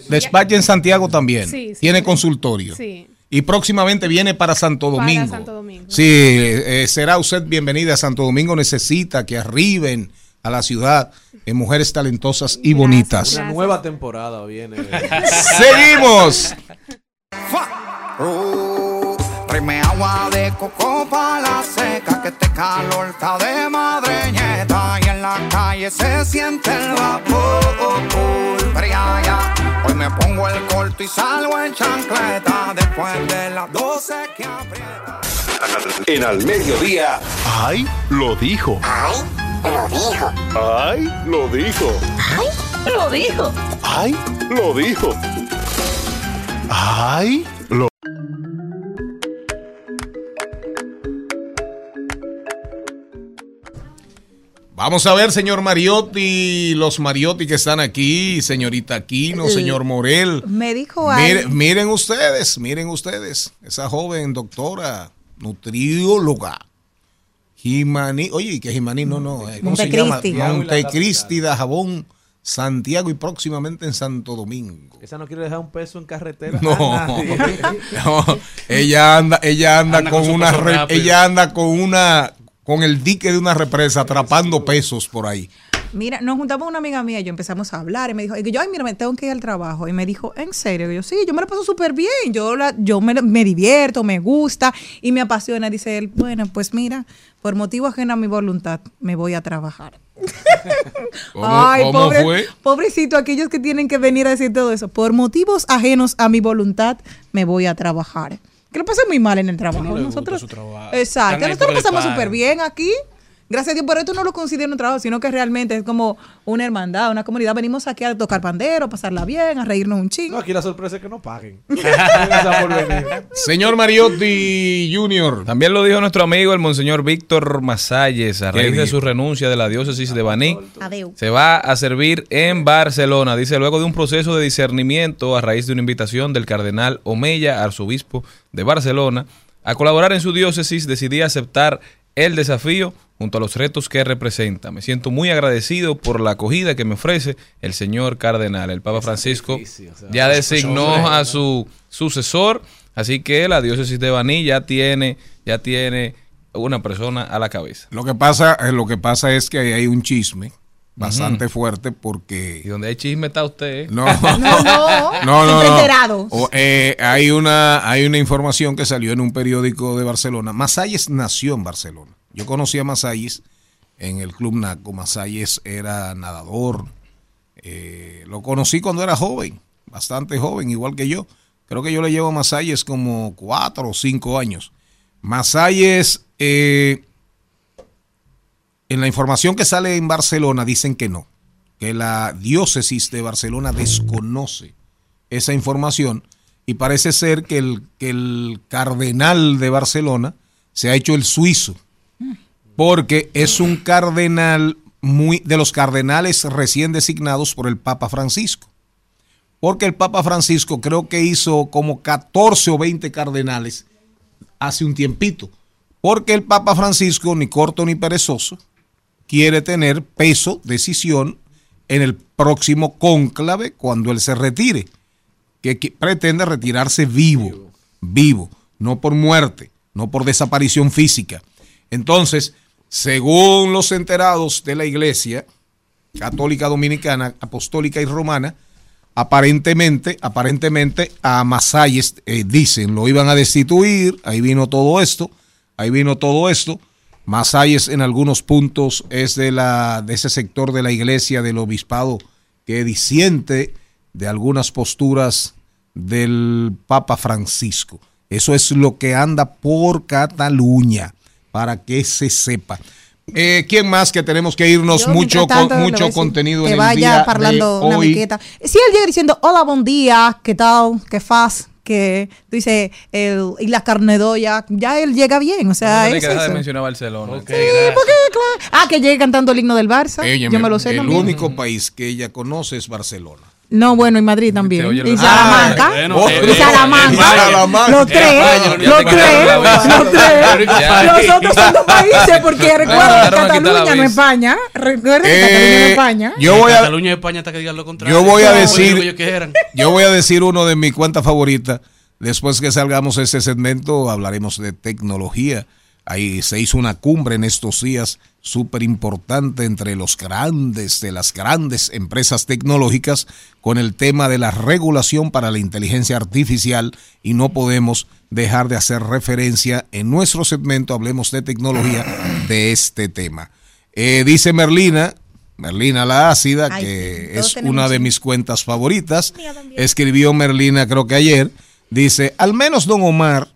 Despacha en Santiago también. Sí, sí, Tiene sí. consultorio. Sí. y próximamente viene para Santo Para Domingo. Santo Domingo. Sí, eh, será usted bienvenida a Santo Domingo. Necesita que arriben a la ciudad en mujeres talentosas y bonitas. Una nueva temporada viene. (laughs) Seguimos. Tráeme agua de coco pa' la seca, que este calor está de madreñeta y en la calle se siente el vapor. Pero ya, ya, hoy me pongo el corto y salgo en chancleta después de las 12 que aprieta. En al mediodía. ¡Ay! Lo dijo. ¡Ay! Lo dijo. ¡Ay! Lo dijo. ¡Ay! Lo dijo. ¡Ay! Lo dijo. ¡Ay! Lo Vamos a ver, señor Mariotti, los Mariotti que están aquí, señorita Aquino, señor Morel. Me dijo algo. miren ustedes, miren ustedes, esa joven doctora, nutrióloga, Jimani, oye, que Jimani, no, no, eh, ¿cómo se llama? Montecristi. Montecristi de Jabón, Santiago y próximamente en Santo Domingo. Esa no quiere dejar un peso en carretera. No, (laughs) a nadie. (laughs) no, ella anda, ella anda, Anda con, con una, re- ella anda con una, con el dique de una represa atrapando pesos por ahí. Mira, nos juntamos una amiga mía y yo empezamos a hablar y me dijo, y yo, ay, mira, me tengo que ir al trabajo. Y me dijo, ¿en serio? Y yo, sí, yo me lo paso súper bien, yo, la, yo me, me divierto, me gusta y me apasiona. Dice él, bueno, pues mira, por motivo ajeno a mi voluntad, me voy a trabajar. (laughs) ¿Cómo, Ay, cómo pobre- fue? Pobrecito, aquellos que tienen que venir a decir todo eso. Por motivos ajenos a mi voluntad, me voy a trabajar. Que lo pasé muy mal en el trabajo. no Nosotros, trabajo. Exacto, nosotros lo pasamos súper bien aquí. Gracias a Dios, por esto no lo considero un trabajo, sino que realmente es como una hermandad, una comunidad. Venimos aquí a tocar pandero, pasarla bien, a reírnos un chingo. No, aquí la sorpresa es que no paguen. Gracias por venir. Señor Mariotti Jr. También lo dijo nuestro amigo el Monseñor Víctor Masalles a raíz de su renuncia de la diócesis de Baní. Se va a servir en Barcelona, dice, luego de un proceso de discernimiento a raíz de una invitación del cardenal Omeya, arzobispo de Barcelona, a colaborar en su diócesis, decidí aceptar el desafío junto a los retos que representa. Me siento muy agradecido por la acogida que me ofrece el señor cardenal. El Papa Francisco ya designó a su sucesor, así que la diócesis de Baní ya tiene, ya tiene una persona a la cabeza. Lo que pasa, eh, lo que pasa es que ahí hay un chisme bastante fuerte Y porque donde hay chisme está usted. ¿eh? no, (laughs) No, no, (laughs) no, no, no. O, eh, hay una hay una información que salió en un periódico de Barcelona. Masalles nació en Barcelona. Yo conocí a Masalles en el Club Naco. Masalles era nadador. Eh, lo conocí cuando era joven, bastante joven, igual que yo. Creo que yo le llevo a Masalles como cuatro o cinco años. Masalles, eh, en la información que sale en Barcelona dicen que no, que la diócesis de Barcelona desconoce esa información y parece ser que el, que el cardenal de Barcelona se ha hecho el suizo porque es un cardenal muy de los cardenales recién designados por el Papa Francisco. Porque el Papa Francisco creo que hizo como 14 o 20 cardenales hace un tiempito. Porque el Papa Francisco, ni corto ni perezoso, quiere tener peso, decisión en el próximo cónclave cuando él se retire. Que, que pretende retirarse vivo, vivo, no por muerte, no por desaparición física. Entonces, según los enterados de la iglesia católica dominicana, apostólica y romana, aparentemente, aparentemente a Masalles eh, dicen lo iban a destituir, ahí vino todo esto, ahí vino todo esto. Masalles en algunos puntos es de la de ese sector de la iglesia del obispado que disiente de algunas posturas del Papa Francisco. Eso es lo que anda por Cataluña, para que se sepa. Eh, ¿Quién más que tenemos que irnos? Yo, mucho tanto, con- mucho contenido que en el vaya día parlando de una hoy. miqueta. Si él llega diciendo, hola, buen día, ¿qué tal? ¿Qué faz? Que tú dices, el- y la carnedoya, ya él llega bien, o sea, Tiene es que de mencionar Barcelona. Ok, Sí, porque, claro. Ah, que llegue cantando el himno del Barça. Yo me lo sé el también. único país que ella conoce es Barcelona. No, bueno, y Madrid también. oye, Y Salamanca. Ah, eh, y eh, Salamanca. eh. Los Eh, tres. Ya Los tres. Los tres. Ya. Los otros son dos países porque recuerda Cataluña no. España. Recuerda que Eh, Cataluña no es España. Yo voy a, Cataluña y España hasta que digan lo contrario. yo voy a decir- yo voy a decir uno de mis cuentas favoritas Después que salgamos de ese segmento, hablaremos de tecnología. Ahí se hizo una cumbre en estos días súper importante entre los grandes de las grandes empresas tecnológicas con el tema de la regulación para la inteligencia artificial y no podemos dejar de hacer referencia en nuestro segmento, hablemos de tecnología, de este tema. Eh, dice Merlina, Merlina la ácida, Ay, que es una de mis cuentas favoritas, escribió Merlina creo que ayer, dice, al menos don Omar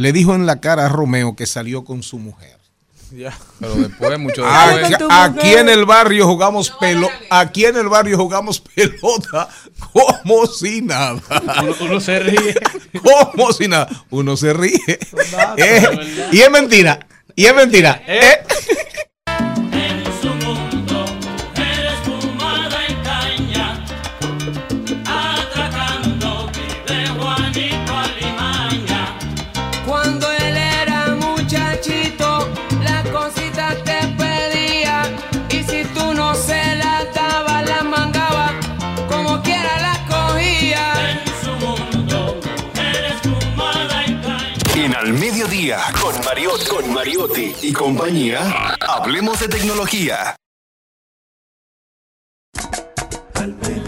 le dijo en la cara a Romeo que salió con su mujer. Pero después, mucho (laughs) Aquí, después. aquí en el barrio jugamos pelo, aquí en el barrio jugamos pelota como si nada. Uno, uno se ríe. (laughs) Como si nada. Uno se ríe. Eh, y es mentira. Y es mentira. Eh. En (laughs) Mediodía, con Mariotti, con Mariotti y compañía, hablemos de tecnología. No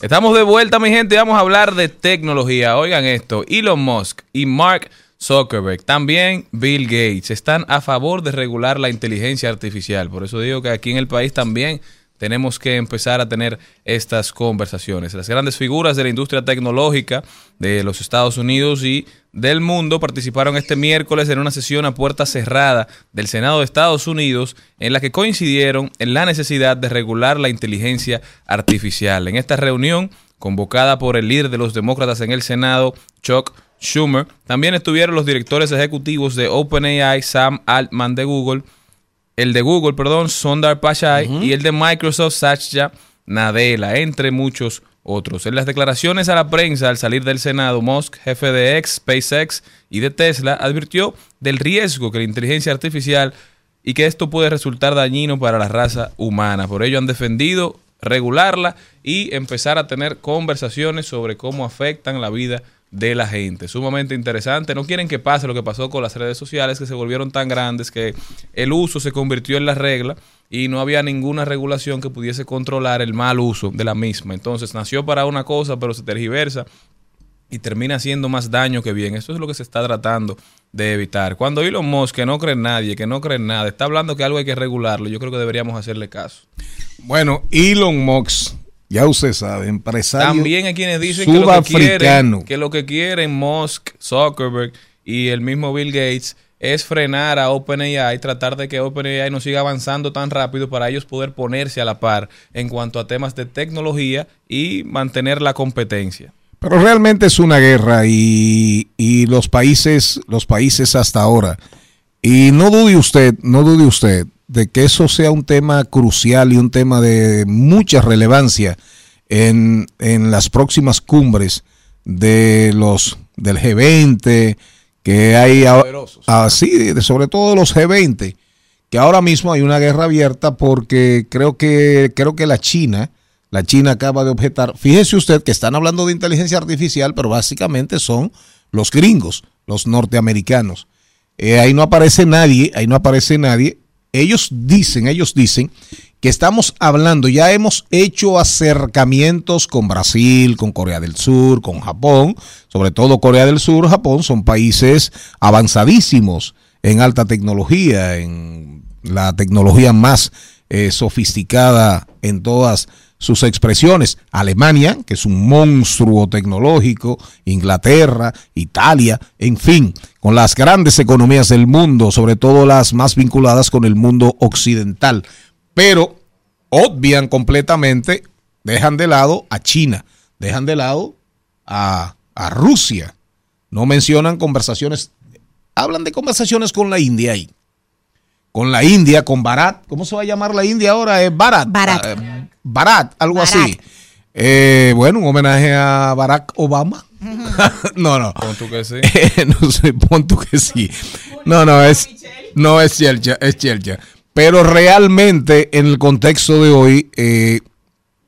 Estamos de vuelta, mi gente. y Vamos a hablar de tecnología. Oigan esto: Elon Musk y Mark Zuckerberg, también Bill Gates, están a favor de regular la inteligencia artificial. Por eso digo que aquí en el país también tenemos que empezar a tener estas conversaciones. Las grandes figuras de la industria tecnológica de los Estados Unidos y del mundo participaron este miércoles en una sesión a puerta cerrada del Senado de Estados Unidos en la que coincidieron en la necesidad de regular la inteligencia artificial. En esta reunión, convocada por el líder de los demócratas en el Senado, Chuck Schumer, también estuvieron los directores ejecutivos de OpenAI, Sam Altman de Google, el de Google, perdón, Sundar Pichai y el de Microsoft, Satya Nadella, entre muchos otros. En las declaraciones a la prensa al salir del Senado, Musk, jefe de X, SpaceX y de Tesla, advirtió del riesgo que la inteligencia artificial y que esto puede resultar dañino para la raza humana. Por ello han defendido regularla y empezar a tener conversaciones sobre cómo afectan la vida de la gente. Sumamente interesante. No quieren que pase lo que pasó con las redes sociales, que se volvieron tan grandes que el uso se convirtió en la regla y no había ninguna regulación que pudiese controlar el mal uso de la misma. Entonces nació para una cosa, pero se tergiversa y termina haciendo más daño que bien. Eso es lo que se está tratando de evitar. Cuando Elon Musk, que no cree en nadie, que no cree en nada, está hablando que algo hay que regularlo, yo creo que deberíamos hacerle caso. Bueno, Elon Musk, ya usted sabe, empresario También hay quienes dicen que lo que, sudafricano. quieren, que lo que quieren Musk, Zuckerberg y el mismo Bill Gates es frenar a OpenAI, tratar de que OpenAI no siga avanzando tan rápido para ellos poder ponerse a la par en cuanto a temas de tecnología y mantener la competencia. Pero realmente es una guerra y, y los países, los países hasta ahora. Y no dude usted, no dude usted de que eso sea un tema crucial y un tema de mucha relevancia en, en las próximas cumbres de los del G20 que hay así, de- sobre todo los G20 que ahora mismo hay una guerra abierta porque creo que creo que la China la China acaba de objetar. Fíjese usted que están hablando de inteligencia artificial, pero básicamente son los gringos, los norteamericanos. Eh, ahí no aparece nadie, ahí no aparece nadie. Ellos dicen, ellos dicen que estamos hablando, ya hemos hecho acercamientos con Brasil, con Corea del Sur, con Japón, sobre todo Corea del Sur, Japón, son países avanzadísimos en alta tecnología, en la tecnología más eh, sofisticada en todas sus expresiones. Alemania, que es un monstruo tecnológico, Inglaterra, Italia, en fin, con las grandes economías del mundo, sobre todo las más vinculadas con el mundo occidental. Pero obvian completamente dejan de lado a China, dejan de lado a, a Rusia. No mencionan conversaciones, hablan de conversaciones con la India ahí. Con la India, con Barat. ¿Cómo se va a llamar la India ahora? Es Barat. Barat. Eh, Barat, algo Barat. así. Eh, bueno, un homenaje a Barack Obama. (laughs) no, no. Pon tú que sí. (laughs) no sé, pon tú que sí. No, no, es, no es Chelcha, es Chelcha. Pero realmente, en el contexto de hoy, eh,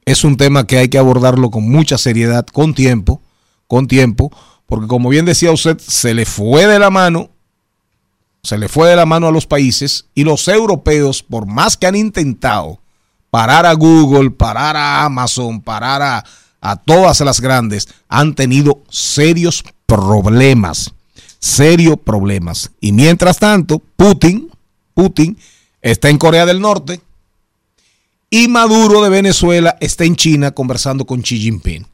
es un tema que hay que abordarlo con mucha seriedad, con tiempo, con tiempo, porque como bien decía usted, se le fue de la mano, se le fue de la mano a los países y los europeos, por más que han intentado parar a Google, parar a Amazon, parar a, a todas las grandes, han tenido serios problemas, serios problemas. Y mientras tanto, Putin, Putin está en Corea del Norte y Maduro de Venezuela está en China conversando con Xi Jinping.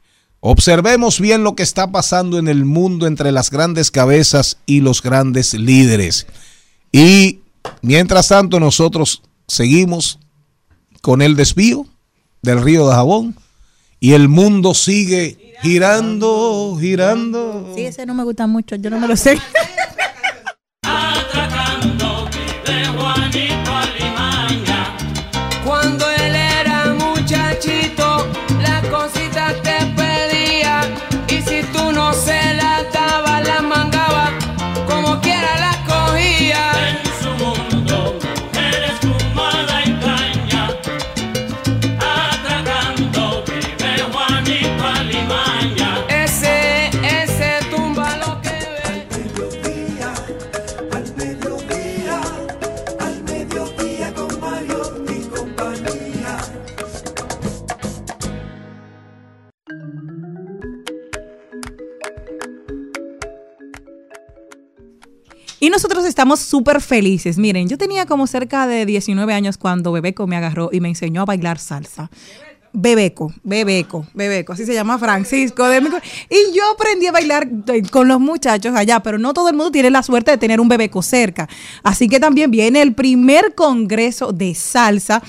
Observemos bien lo que está pasando en el mundo entre las grandes cabezas y los grandes líderes. Y mientras tanto nosotros seguimos con el desvío del río de Jabón y el mundo sigue girando, girando. Sí, ese no me gusta mucho, yo no me lo sé. (laughs) nosotros estamos súper felices. Miren, yo tenía como cerca de 19 años cuando Bebeco me agarró y me enseñó a bailar salsa. Bebeco, Bebeco, Bebeco, así se llama Francisco. de mi Y yo aprendí a bailar eh, con los muchachos allá, pero no todo el mundo tiene la suerte de tener un Bebeco cerca. Así que también viene el primer congreso de salsa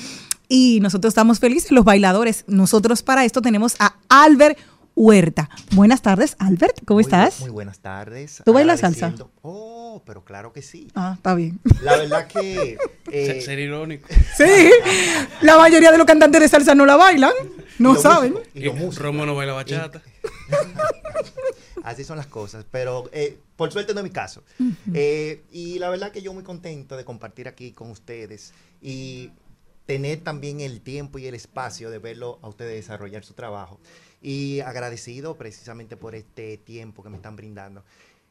y nosotros estamos felices, los bailadores. Nosotros para esto tenemos a Albert Huerta. Buenas tardes, Albert, ¿cómo Muy estás? Muy buenas tardes. ¿Tú bailas salsa? Agradeciendo- Pero claro que sí. Ah, está bien. La verdad que... (laughs) eh, Ser irónico. Sí, la mayoría de los cantantes de salsa no la bailan, no saben. y los músicos. Romo no baila bachata. (laughs) Así son las cosas, pero eh, por suerte no es mi caso. Eh, y la verdad que yo muy contento de compartir aquí con ustedes y tener también el tiempo y el espacio de verlo a ustedes desarrollar su trabajo. Y agradecido precisamente por este tiempo que me están brindando.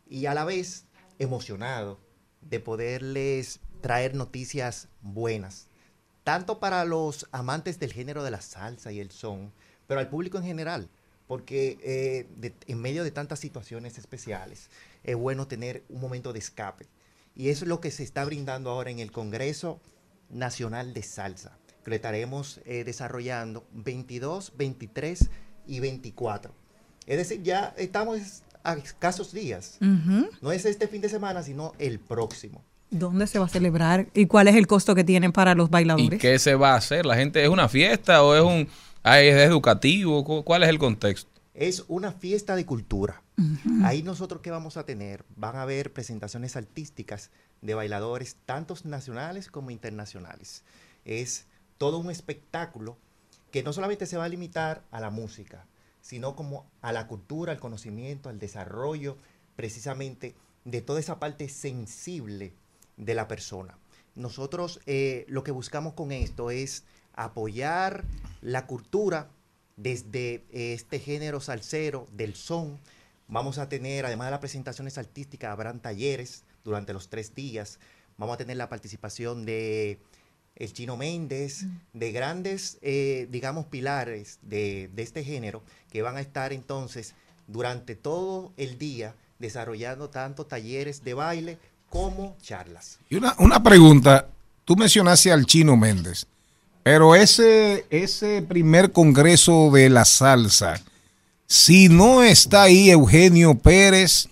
Y a la vez emocionado de poderles traer noticias buenas, tanto para los amantes del género de la salsa y el son, pero al público en general, porque eh, en medio de tantas situaciones especiales es bueno tener un momento de escape. Y es lo que se está brindando ahora en el Congreso Nacional de Salsa, que lo estaremos eh, desarrollando 22, 23 y 24. Es decir, ya estamos a escasos días. No es este fin de semana, sino el próximo. ¿Dónde se va a celebrar y cuál es el costo que tienen para los ¿Y bailadores? qué se va a hacer? ¿La gente es una fiesta o es un ah, es educativo? ¿Cu- ¿Cuál es el contexto? Es una fiesta de cultura. Ahí nosotros que vamos a tener, van a haber presentaciones artísticas de bailadores, tantos nacionales como internacionales. Es todo un espectáculo que no solamente se va a limitar a la música, sino como a la cultura, al conocimiento, al desarrollo precisamente de toda esa parte sensible de la persona. Nosotros eh, lo que buscamos con esto es apoyar la cultura desde eh, este género salsero del son. Vamos a tener, además de las presentaciones artísticas, habrán talleres durante los tres días. Vamos a tener la participación de el Chino Méndez, de grandes, eh, digamos, pilares de, de este género que van a estar entonces durante todo el día desarrollando tanto talleres de baile como charlas. Y una, una pregunta, tú mencionaste al Chino Méndez, pero ese, ese primer congreso de la salsa, si no está ahí Eugenio Pérez,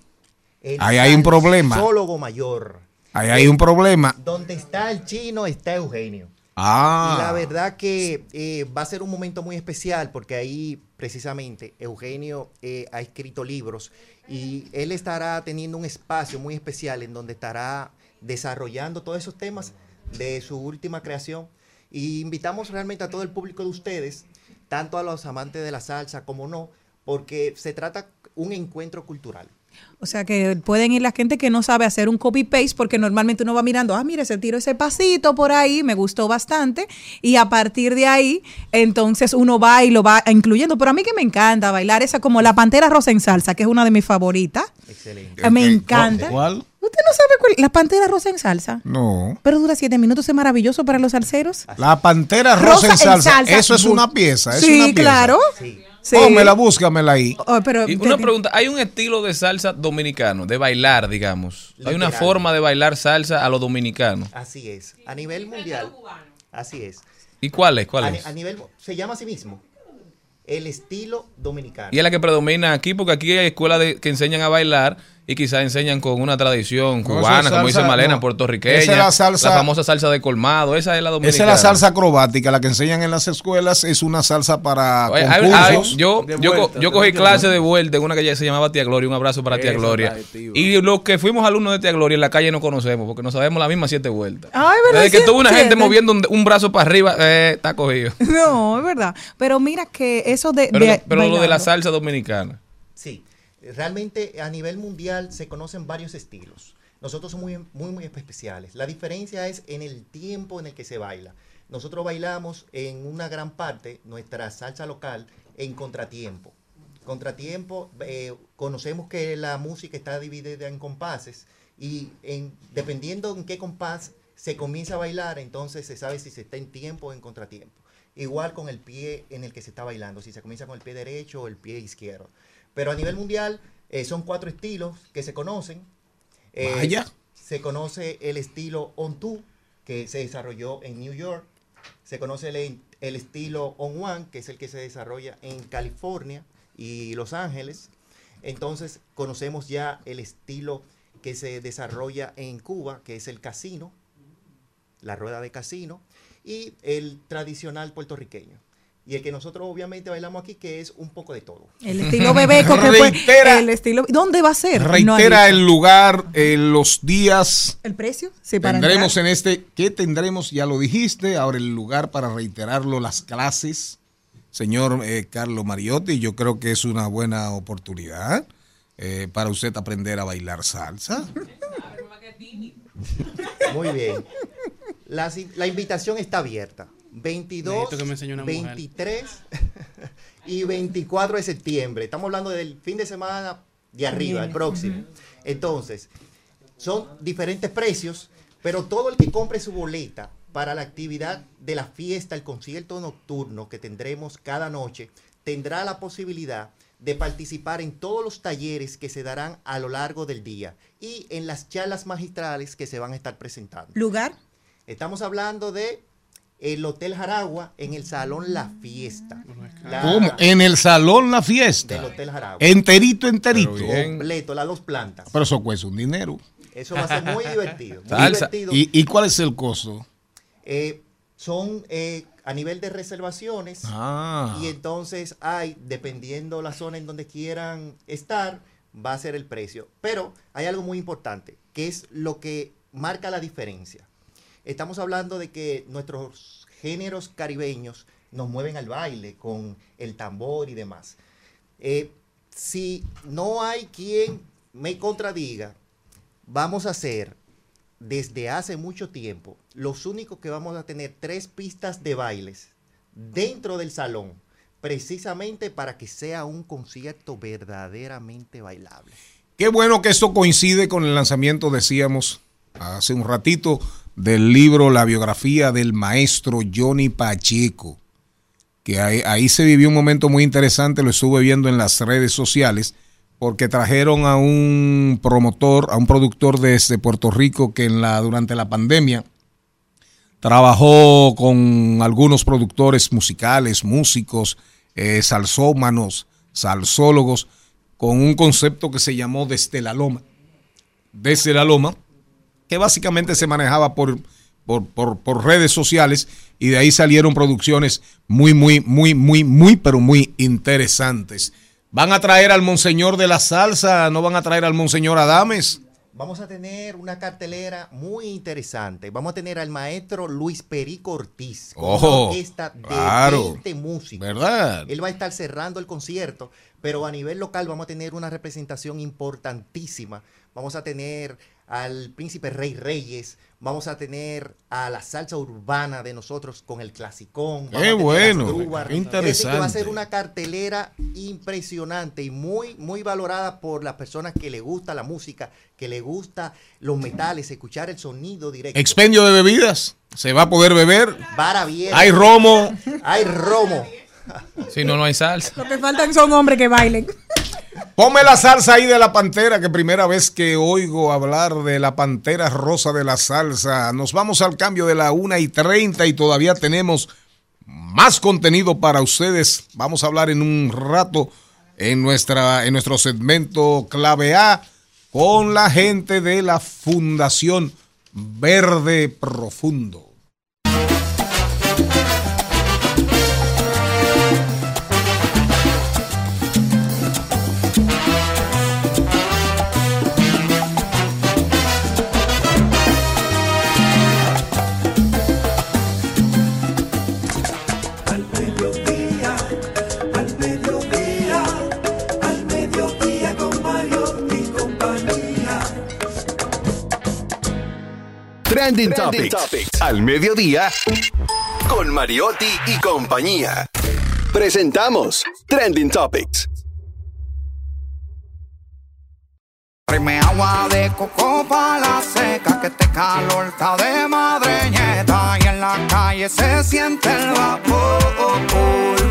El ahí hay un problema. salsólogo mayor. Ahí hay un problema. Donde está el chino está Eugenio. Ah. Y la verdad que eh, va a ser un momento muy especial porque ahí precisamente Eugenio eh, ha escrito libros y él estará teniendo un espacio muy especial en donde estará desarrollando todos esos temas de su última creación. Y invitamos realmente a todo el público de ustedes, tanto a los amantes de la salsa como no, porque se trata un encuentro cultural. O sea que pueden ir la gente que no sabe hacer un copy-paste porque normalmente uno va mirando, ah, mire, se tiró ese pasito por ahí, me gustó bastante. Y a partir de ahí, entonces uno va y lo va incluyendo. Pero a mí que me encanta bailar esa como la Pantera Rosa en salsa, que es una de mis favoritas. Excelente. Me encanta. ¿Cuál? ¿Usted no sabe cuál? La Pantera Rosa en salsa. No. Pero dura siete minutos, es maravilloso para los salseros. La pantera rosa, en salsa. Eso es una pieza. Es sí, una pieza. claro. Sí. Pónmela, búscamela ahí. Oh, pero, Y una pregunta, ¿hay un estilo de salsa dominicano, de bailar, digamos? ¿Hay una forma de bailar salsa a lo dominicano? Así es. A nivel mundial. Así es. ¿Y cuál es? ¿Cuál a, es? a nivel, se llama así mismo. El estilo dominicano. Y es la que predomina aquí, porque aquí hay escuelas de- que enseñan a bailar y quizás enseñan con una tradición cubana, es como dice Malena, no. puertorriqueña. Esa es la salsa- famosa salsa de colmado, esa es la dominicana. Esa es la salsa acrobática, la que enseñan en las escuelas es una salsa para Oye, hay- concursos. hay- yo, yo, yo cogí clase de vuelta en una que ya se llamaba Tía Gloria. Un abrazo para Tía Gloria. Y los que fuimos alumnos de Tía Gloria en la calle no conocemos porque no sabemos las mismas siete vueltas. Ay, ¿verdad? Desde que tuvo una gente moviendo un, un brazo para arriba, eh, está cogido. (laughs) No, es verdad. Pero mira que eso de. Pero, de pero lo de la salsa dominicana. Sí, realmente a nivel mundial se conocen varios estilos. Nosotros somos muy, muy, muy especiales. La diferencia es en el tiempo en el que se baila. Nosotros bailamos en una gran parte nuestra salsa local en contratiempo. Contratiempo, eh, conocemos que la música está dividida en compases y en, dependiendo en qué compás se comienza a bailar, entonces se sabe si se está en tiempo o en contratiempo. Igual con el pie en el que se está bailando, si se comienza con el pie derecho o el pie izquierdo. Pero a nivel mundial eh, son cuatro estilos que se conocen. Eh, Vaya. Se conoce el estilo On Two, que se desarrolló en New York. Se conoce el, el estilo On One, que es el que se desarrolla en California y Los Ángeles. Entonces conocemos ya el estilo que se desarrolla en Cuba, que es el casino, la rueda de casino, y el tradicional puertorriqueño. Y el que nosotros obviamente bailamos aquí, que es un poco de todo. El estilo bebeco que fue. Reitera- El estilo, ¿Dónde va a ser? Reitera el lugar, eh, los días. ¿El precio? Sí, para Tendremos entrar. en este, ¿qué tendremos? Ya lo dijiste, ahora el lugar para reiterarlo, las clases. Señor eh, Carlos Mariotti, yo creo que es una buena oportunidad eh, para usted aprender a bailar salsa. Muy bien. La invitación está abierta. 22, Necesito que me enseñe una mujer. 23 (laughs) y 24 de septiembre. Estamos hablando del fin de semana de arriba, el próximo. Entonces, son diferentes precios, pero todo el que compre su boleta para la actividad de la fiesta, el concierto nocturno que tendremos cada noche, tendrá la posibilidad de participar en todos los talleres que se darán a lo largo del día y en las charlas magistrales que se van a estar presentando. ¿Lugar? Estamos hablando de el Hotel Jaragua en el Salón La Fiesta. La- ¿Cómo? En el salón la fiesta. Del Hotel Jaragua. Enterito, enterito. Completo, las dos plantas. Pero eso cuesta un dinero. Eso va a ser muy divertido. Muy divertido. ¿Y, y cuál es el costo? Eh, son eh, a nivel de reservaciones Ah. y entonces hay, dependiendo la zona en donde quieran estar, va a ser el precio. Pero hay algo muy importante, que es lo que marca la diferencia. Estamos hablando de que nuestros géneros caribeños nos mueven al baile con el tambor y demás. Eh, si no hay quien me contradiga, vamos a hacer desde hace mucho tiempo los únicos que vamos a tener tres pistas de bailes dentro del salón, precisamente para que sea un concierto verdaderamente bailable. Qué bueno que esto coincide con el lanzamiento, decíamos hace un ratito, del libro La biografía del maestro Johnny Pacheco. Que ahí, se vivió un momento muy interesante, lo estuve viendo en las redes sociales, porque trajeron a un promotor, a un productor desde Puerto Rico que en la, durante la pandemia trabajó con algunos productores musicales, músicos, eh, salsómanos, salsólogos, con un concepto que se llamó Desde la Loma. Desde la Loma, que básicamente se manejaba por, por, por, por redes sociales y de ahí salieron producciones muy, muy, muy, muy, muy, pero muy interesantes. ¿Van a traer al Monseñor de la Salsa? ¿No van a traer al Monseñor Adames? Vamos a tener una cartelera muy interesante. Vamos a tener al maestro Luis Perico Ortiz con Ojo, una orquesta de claro. 20 músicos. ¿Verdad? Él va a estar cerrando el concierto, pero a nivel local vamos a tener una representación importantísima. Vamos a tener al príncipe Rey Reyes, vamos a tener a la salsa urbana de nosotros con el clasicón. Qué vamos bueno, qué decir, que va a interesante. ser una cartelera impresionante y muy, muy valorada por las personas que le gusta la música, que le gusta los metales, escuchar el sonido directo. Expendio de bebidas. Se va a poder beber. Vara abierta. Hay romo. Hay romo. Si no, no hay salsa. Lo que faltan son hombres que bailen. Ponme la salsa ahí de la pantera, que primera vez que oigo hablar de la pantera rosa de la salsa. Nos vamos al cambio de la 1 y 30 y todavía tenemos más contenido para ustedes. Vamos a hablar en un rato en, nuestra, en nuestro segmento clave A con la gente de la Fundación Verde Profundo. Trending, Topics. Al mediodía con Mariotti y compañía. Presentamos Trending Topics. Prime agua de coco pa' la seca, que este calor está de madreñeta y en la calle se siente el vapor.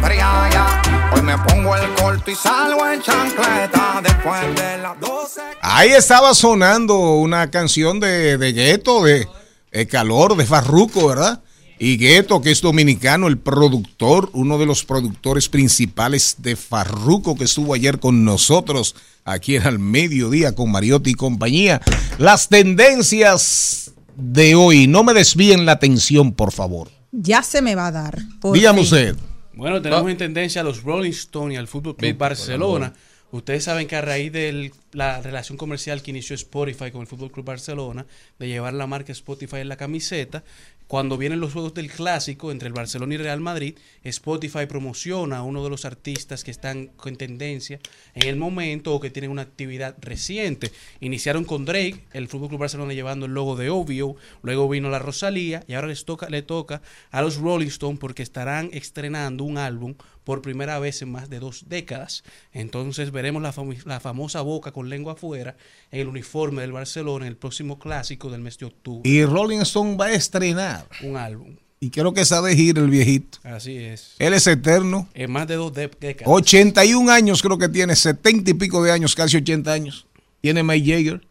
Fría ya. Hoy me pongo el corto y salgo en chancleta después de las 12. Ahí estaba sonando una canción de, de Gueto, de, eh, Calor, de Farruco, ¿verdad? Y Gueto, que es dominicano, el productor, uno de los productores principales de Farruco, que estuvo ayer con nosotros aquí en Al Mediodía con Mariotti y compañía. Las tendencias de hoy, no me desvíen la atención, por favor. Ya se me va a dar. por Dígame usted. Bueno, tenemos en tendencia a los Rolling Stones y al Fútbol Club Barcelona. Ustedes saben que a raíz de la relación comercial que inició Spotify con el Fútbol Club Barcelona, de llevar la marca Spotify en la camiseta, cuando vienen los juegos del clásico entre el Barcelona y Real Madrid, Spotify promociona a uno de los artistas que están en tendencia en el momento o que tienen una actividad reciente. Iniciaron con Drake, el Fútbol Club Barcelona llevando el logo de Ovio, luego vino la Rosalía y ahora les toca, le toca a los Rolling Stones porque estarán estrenando un álbum por primera vez en más de dos décadas. Entonces veremos la, la famosa boca con lengua afuera en el uniforme del Barcelona en el próximo clásico del mes de octubre. Y Rolling Stone va a estrenar. Un álbum. Y creo que esa de gira el viejito. Así es. Él es eterno. En más de dos décadas. 81 años creo que tiene, 70 y pico de años, casi 80 años. Tiene Mick Jagger.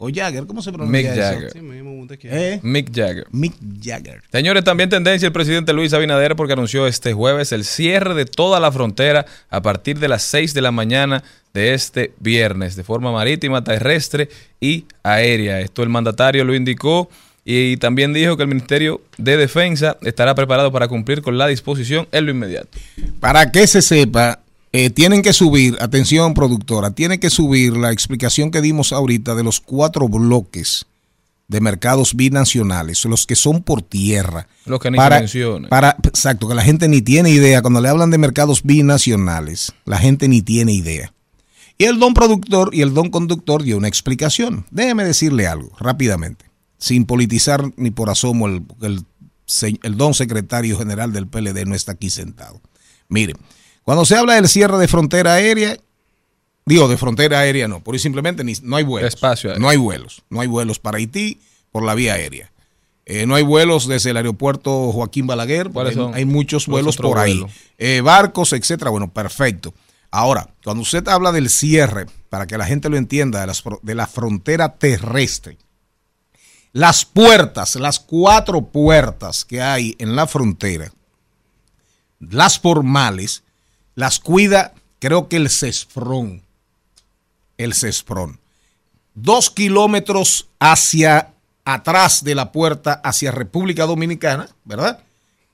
O Jagger, ¿cómo se pronuncia Mick eso? Jagger. Sí. ¿Eh? Mick Jagger. Mick Jagger. Señores, también tendencia el presidente Luis Abinader porque anunció este jueves el cierre de toda la frontera a partir de las 6 de la mañana de este viernes, de forma marítima, terrestre y aérea. Esto el mandatario lo indicó y también dijo que el Ministerio de Defensa estará preparado para cumplir con la disposición en lo inmediato. Para que se sepa, eh, tienen que subir, atención productora, tienen que subir la explicación que dimos ahorita de los cuatro bloques de mercados binacionales, los que son por tierra. Los que ni para, se para- exacto, que la gente ni tiene idea. Cuando le hablan de mercados binacionales, la gente ni tiene idea. Y el don productor y el don conductor dio una explicación. Déjeme decirle algo rápidamente, sin politizar ni por asomo el, el don secretario general del PLD no está aquí sentado. Miren, cuando se habla del cierre de frontera aérea, digo de frontera aérea no, por y simplemente ni- no hay vuelos. Espacio. No hay vuelos. No hay vuelos para Haití por la vía aérea. Eh, no hay vuelos desde el aeropuerto Joaquín Balaguer. ¿Cuáles Hay, hay muchos los vuelos por ahí. Eh, barcos, etcétera. Bueno, perfecto. Ahora, cuando usted habla del cierre, para que la gente lo entienda, de, las de la frontera terrestre, las puertas, las cuatro puertas que hay en la frontera, las formales, las cuida, creo que el CESFRON. El CESFRON. Dos kilómetros hacia atrás de la puerta hacia República Dominicana, ¿verdad?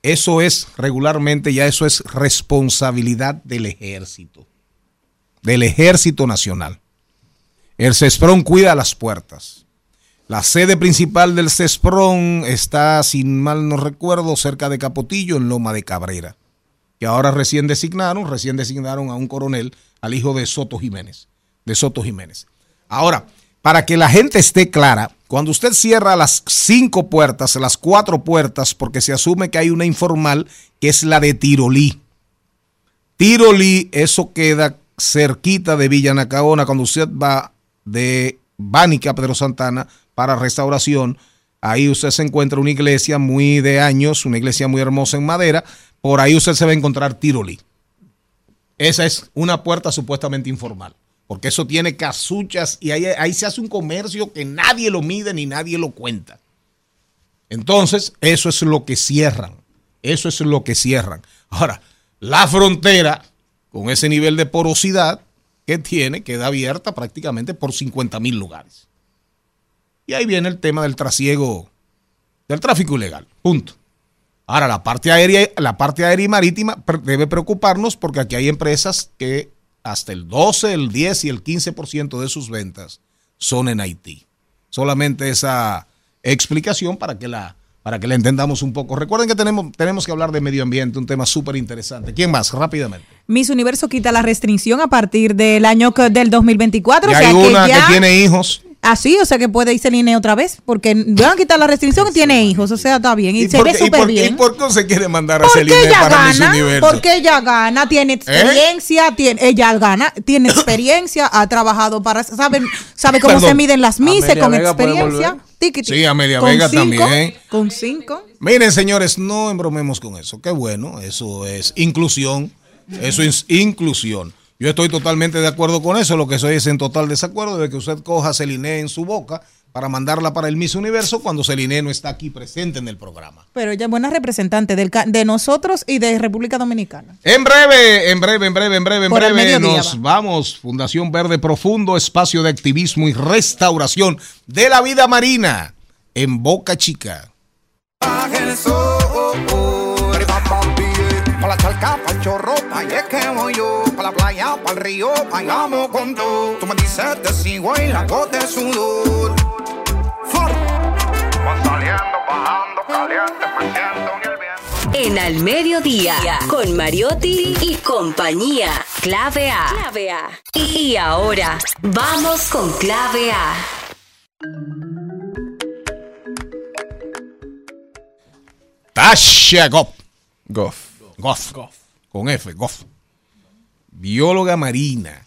Eso es regularmente, ya eso es responsabilidad del ejército, del ejército nacional. El CESPRON cuida las puertas. La sede principal del CESPRON está, sin mal no recuerdo, cerca de Capotillo, en Loma de Cabrera, que ahora recién designaron, recién designaron a un coronel, al hijo de Soto Jiménez, de Soto Jiménez. Ahora, para que la gente esté clara, cuando usted cierra las cinco puertas, las cuatro puertas, porque se asume que hay una informal, que es la de Tirolí. Tirolí, eso queda cerquita de Villa Nacaona, cuando usted va de Bánica, Pedro Santana, para restauración, ahí usted se encuentra una iglesia muy de años, una iglesia muy hermosa en madera, por ahí usted se va a encontrar Tirolí. Esa es una puerta supuestamente informal, porque eso tiene casuchas y ahí, ahí se hace un comercio que nadie lo mide ni nadie lo cuenta. Entonces, eso es lo que cierran. Eso es lo que cierran. Ahora, la frontera, con ese nivel de porosidad que tiene, queda abierta prácticamente por 50 mil lugares. Y ahí viene el tema del trasiego, del tráfico ilegal. Punto. Ahora, la parte aérea, la parte aérea y marítima debe preocuparnos porque aquí hay empresas que hasta el 12, el 10 y el 15% de sus ventas son en Haití. Solamente esa explicación para que la, para que la entendamos un poco. Recuerden que tenemos, tenemos que hablar de medio ambiente, un tema súper interesante. ¿Quién más? Rápidamente. Miss Universo quita la restricción a partir del año que- del 2024. Y o sea hay una que tiene hijos. Así, o sea que puede irse Line otra vez, porque van a quitar la restricción y tiene hijos, o sea, está bien. Y, se por ve súper por qué- ¿Y bien. por qué se quiere mandar a Porque Celine ella para Miss gana, Universo? porque ella gana, tiene experiencia, tiene, ella gana, tiene (coughs) experiencia, ha trabajado para, sabe, sabe cómo Perdón. se miden las mises con Vega experiencia. volver. Tiquiti. Sí, Amelia Con Vega cinco, también. Con cinco. Miren, señores, no embromemos con eso. Qué bueno, eso es inclusión. Eso es inclusión. Yo estoy totalmente de acuerdo con eso. Lo que soy es en total desacuerdo de que usted coja a Celine en su boca para mandarla para el Miss Universo cuando Celine no está aquí presente en el programa. Pero ella es buena representante del, de nosotros y de República Dominicana. En breve, en breve, en breve, en breve, en Por breve nos vamos. Fundación Verde Profundo, espacio de activismo y restauración de la vida marina en Boca Chica. Baje el sol, y la charca, chorro, pa' allá es que voy yo, pa' la playa, pa' el río, con todo. Tú me dices te sigo y la gota de sudor. For. Va saliendo, bajando, caliente, me siento en el viento. En Al Mediodía, con Mariotti y compañía. Clave A. Clave A. Y ahora, vamos con Clave A. Tasha Goff. Goff. Goff. Con F, Goff. Bióloga marina.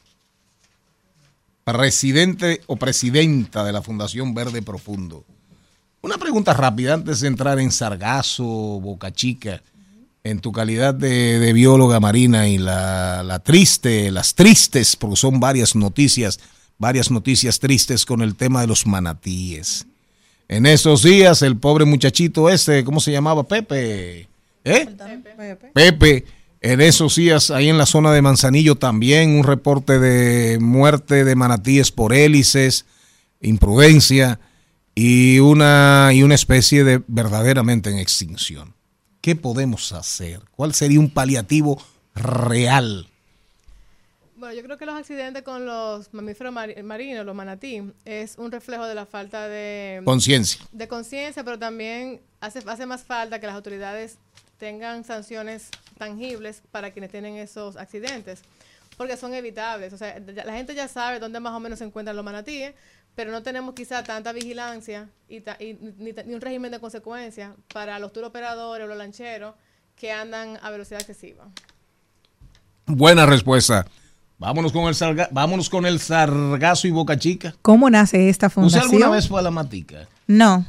Presidente o presidenta de la Fundación Verde Profundo. Una pregunta rápida antes de entrar en Sargazo, Boca Chica, en tu calidad de, de bióloga marina y la, la triste, las tristes, porque son varias noticias, varias noticias tristes con el tema de los manatíes. En esos días, el pobre muchachito este, ¿cómo se llamaba? Pepe. ¿Eh? Pepe, en esos días, ahí en la zona de Manzanillo también un reporte de muerte de manatíes por hélices, imprudencia y una, y una especie de verdaderamente en extinción. ¿Qué podemos hacer? ¿Cuál sería un paliativo real? Bueno, yo creo que los accidentes con los mamíferos mari- marinos, los manatí, es un reflejo de la falta de Conciencia. De conciencia, pero también hace, hace más falta que las autoridades tengan sanciones tangibles para quienes tienen esos accidentes, porque son evitables. O sea, ya- la gente ya sabe dónde más o menos se encuentran los manatíes, pero no tenemos quizá tanta vigilancia y, ta- y ni, ni un régimen de consecuencia para los tour operadores o los lancheros que andan a velocidad excesiva. Buena respuesta. Vámonos con el sarga- vámonos con el sargazo y boca chica. ¿Cómo nace esta ¿Usted fundación? alguna vez fue a la matica? No,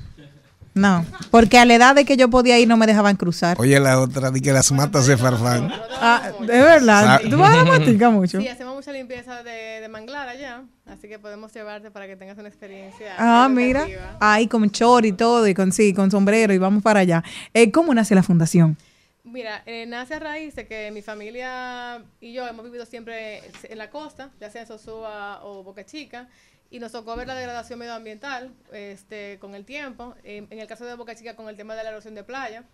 no, porque a la edad de que yo podía ir no me dejaban cruzar. Oye, la otra, di que las matas de farfán. Ah, de verdad, tú vas a la matica mucho. Sí, hacemos mucha limpieza de, de manglar allá, así que podemos llevarte para que tengas una experiencia. Ah, mira, ahí con chor y todo, y con sí, con sombrero, y vamos para allá. Eh, ¿Cómo nace la fundación? Mira, eh, nace a raíz de que mi familia y yo hemos vivido siempre en la costa, ya sea en Sosúa o Boca Chica, y nos tocó ver la degradación medioambiental este, con el tiempo. En, en el caso de Boca Chica, con el tema de la erosión de playa.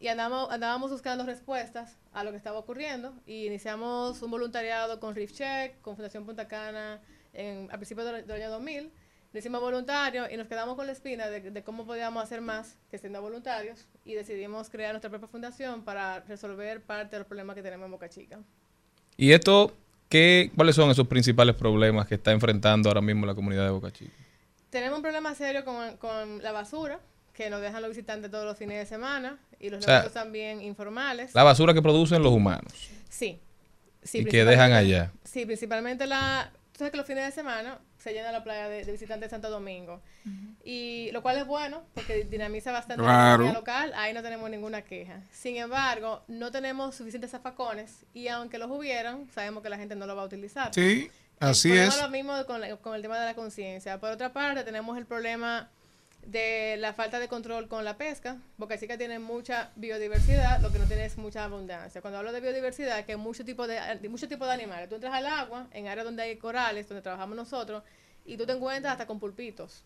Y andamos, andábamos buscando respuestas a lo que estaba ocurriendo y iniciamos un voluntariado con Reef Check, con Fundación Punta Cana en, a principios del, del año 2000. Lo hicimos voluntario y nos quedamos con la espina de, de cómo podíamos hacer más que siendo voluntarios y decidimos crear nuestra propia fundación para resolver parte de los problemas que tenemos en Boca Chica. ¿Y esto, qué, cuáles son esos principales problemas que está enfrentando ahora mismo la comunidad de Boca Chica? Tenemos un problema serio con, con la basura, que nos dejan los visitantes todos los fines de semana y los O sea, también informales. La basura que producen los humanos. Sí. sí Y que dejan allá. Sí, principalmente la... Tú sabes que los fines de semana se llena la playa de, de visitantes de Santo Domingo. Y lo cual es bueno porque dinamiza bastante la Claro. economía local. Ahí no tenemos ninguna queja. Sin embargo, no tenemos suficientes zafacones y aunque los hubieran, sabemos que la gente no lo va a utilizar. Sí, así el es. lo mismo con, la- con el tema de la conciencia. Por otra parte, tenemos el problema de la falta de control con la pesca. Boca Chica tiene mucha biodiversidad, lo que no tiene es mucha abundancia. Cuando hablo de biodiversidad, que hay muchos tipos de, de muchos tipos de animales. Tú entras al agua, en áreas donde hay corales, donde trabajamos nosotros, y tú te encuentras hasta con pulpitos.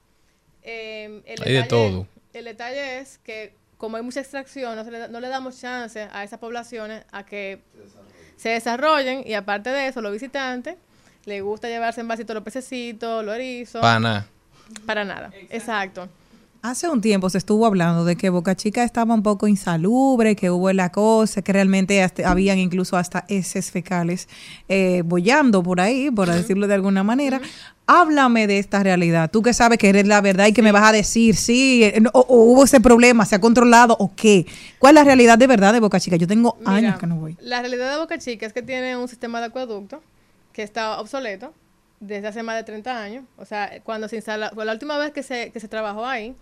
Eh, el Hay de detalle- todo. El detalle es que como hay mucha extracción, no, se le no le damos chance a esas poblaciones a que se desarrollen y aparte de eso, los visitantes les gusta llevarse en vasito los pececitos, los erizos. Pana. Para nada, exacto. Hace un tiempo se estuvo hablando de que Boca Chica estaba un poco insalubre, que hubo la cosa, que realmente hasta- habían incluso hasta heces fecales eh, bollando por ahí, por decirlo de alguna manera. Háblame de esta realidad. Tú que sabes que eres la verdad y que me vas a decir, sí, eh, no, o, o hubo ese problema, se ha controlado o qué. ¿Cuál es la realidad de verdad de Boca Chica? Yo tengo Mira, años que no voy. La realidad de Boca Chica es que tiene un sistema de acueducto que está obsoleto desde hace más de 30 años. O sea, cuando se instala, fue la última vez que se, que se trabajó ahí,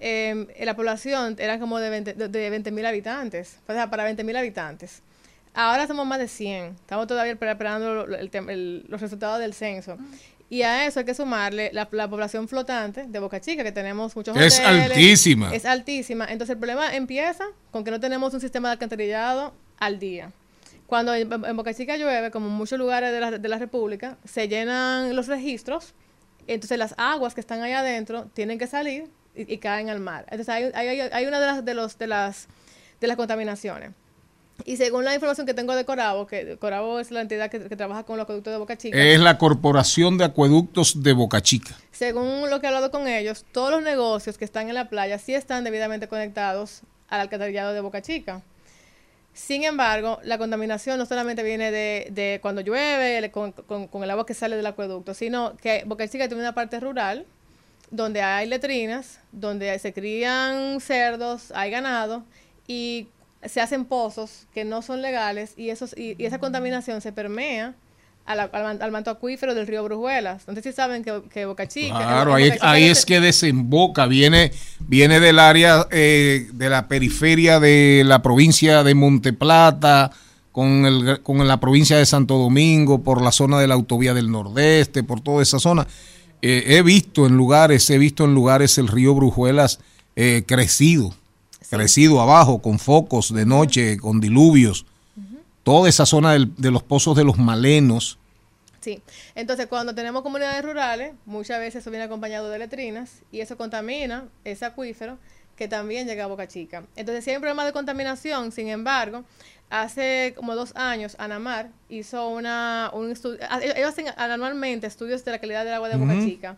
eh, la población era como de 20 de- de 20 mil habitantes, o sea, para 20 mil habitantes. Ahora somos más de 100. Estamos todavía esper- esperando el el- los resultados del censo. Y a eso hay que sumarle la, la población flotante de Boca Chica, que tenemos muchos Es hoteles. altísima. Es altísima. Entonces el problema empieza con que no tenemos un sistema de alcantarillado al día. Cuando en, en Boca Chica llueve, como en muchos lugares de la, de la República, se llenan los registros, entonces las aguas que están ahí adentro tienen que salir y, y caen al mar. Entonces hay, hay, hay una de las, de, los, de, las, de las contaminaciones. Y según la información que tengo de Corabo, que Corabo es la entidad que, que trabaja con los acueductos de Boca Chica, Es la Corporación de Acueductos de Boca Chica. según lo que he hablado con ellos, todos los negocios que están en la playa sí están debidamente conectados al alcantarillado de Boca Chica. Sin embargo, la contaminación no solamente viene de, de cuando llueve, con, con- con el agua que sale del acueducto, sino que Boca Chica tiene una parte rural donde hay letrinas, donde se crían cerdos, hay ganado y se hacen pozos que no son legales y, esos, y, y esa contaminación se permea al, man- al manto acuífero del río Brujuelas. Sé si saben que, que Boca Chica... Claro, ahí, Boca Chica ahí se- es que desemboca, viene, viene del área eh, de la periferia de la provincia de Monteplata, con, el, con la provincia de Santo Domingo, por la zona de la autovía del Nordeste, por toda esa zona. Eh, he visto en lugares, he visto en lugares el río Brujuelas eh, crecido, crecido abajo, con focos de noche, con diluvios. Toda esa zona del- de los pozos de los malenos. Sí, entonces cuando tenemos comunidades rurales, muchas veces eso viene acompañado de letrinas y eso contamina ese acuífero que también llega a Boca Chica. Entonces si hay un problema de contaminación, sin embargo, hace como dos años Anamar hizo una, un estudio, ah, ellos hacen anualmente estudios de la calidad del agua de Boca. Chica.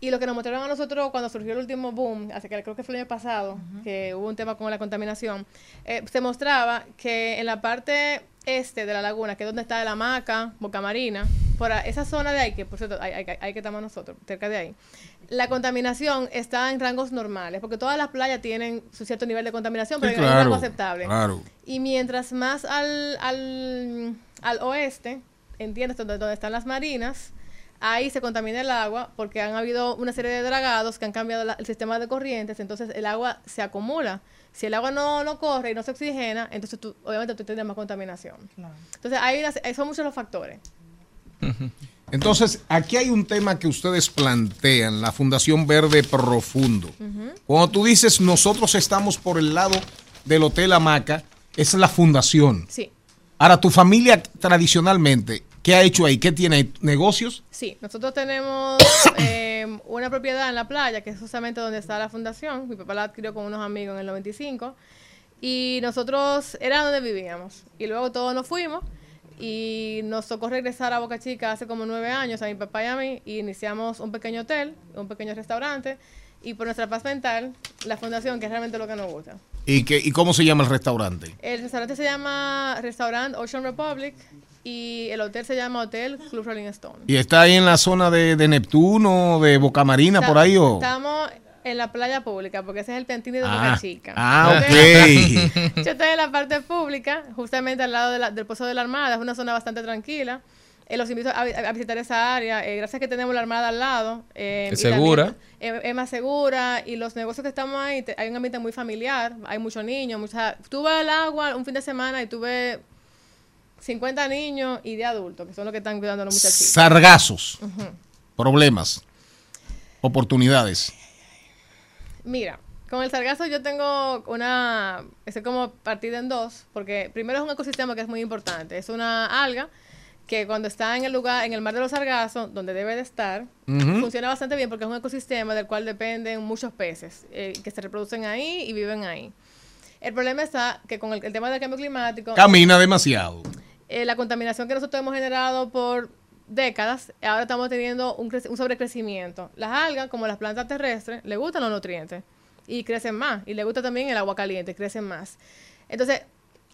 Y lo que nos mostraron a nosotros cuando surgió el último boom, hace que creo que fue el año pasado, que hubo un tema con la contaminación, eh, se mostraba que en la parte este de la laguna, que es donde está la hamaca, Boca Marina, por esa zona de ahí, que por cierto, hay, hay- hay que estamos nosotros, cerca de ahí, la contaminación está en rangos normales, porque todas las playas tienen su cierto nivel de contaminación, pero Sí, en un rango claro, aceptable. claro. Y mientras más al, al, al oeste, ¿entiendes? Donde, donde están las marinas, ahí se contamina el agua porque han habido una serie de dragados que han cambiado la- el sistema de corrientes, entonces el agua se acumula. Si el agua no, no corre y no se oxigena, entonces tú, obviamente tú tienes más contaminación. Entonces hay una- son muchos los factores. Entonces, aquí hay un tema que ustedes plantean, la Fundación Verde Profundo. Cuando tú dices nosotros estamos por el lado del Hotel Hamaca, es la fundación. Sí. Ahora, tu familia tradicionalmente, ¿Qué ha hecho ahí? ¿Qué tiene? ¿Negocios? Sí, nosotros tenemos (coughs) eh, una propiedad en la playa, que es justamente donde está la fundación. Mi papá la adquirió con unos amigos en el 95. Y nosotros era donde vivíamos. Y luego todos nos fuimos. Y nos tocó regresar a Boca Chica hace como nueve años, a mi papá y a mí. Y iniciamos un pequeño hotel, un pequeño restaurante. Y por nuestra paz mental, la fundación, que es realmente lo que nos gusta. ¿Y, qué, ¿Y cómo se llama el restaurante? El restaurante se llama Restaurant Ocean Republic. Y el hotel se llama Hotel Club Rolling Stone. ¿Y está ahí en la zona de, de Neptuno, de Boca Marina, por ahí? O? Estamos en la playa pública, porque ese es el Piantini de Ah, Boca Chica. ah, Yo ok. estoy- Yo estoy en la parte pública, justamente al lado de la- del Pozo de la Armada, es una zona bastante tranquila. Eh, los invito a, vi- a visitar esa área, eh, gracias que tenemos la Armada al lado. eh, Es también, segura. eh, es más segura y los negocios que estamos ahí, te- hay un ambiente muy familiar, hay muchos niños, mucha, tuve al agua un fin de semana y tuve 50 niños y de adultos, que son los que están cuidando a los muchachitos. Sargazos. Problemas. Oportunidades. Mira, con el sargazo yo tengo una, es como partida en dos, porque primero es un ecosistema que es muy importante, es una alga que cuando está en el lugar, en el mar de los sargazos, donde debe de estar, funciona bastante bien porque es un ecosistema del cual dependen muchos peces eh, que se reproducen ahí y viven ahí. El problema está que con el, el tema del cambio climático, Camina demasiado. eh, la contaminación que nosotros hemos generado por décadas, ahora estamos teniendo un, un sobrecrecimiento. Las algas, como las plantas terrestres, le gustan los nutrientes y crecen más. Y le gusta también el agua caliente, crecen más. Entonces,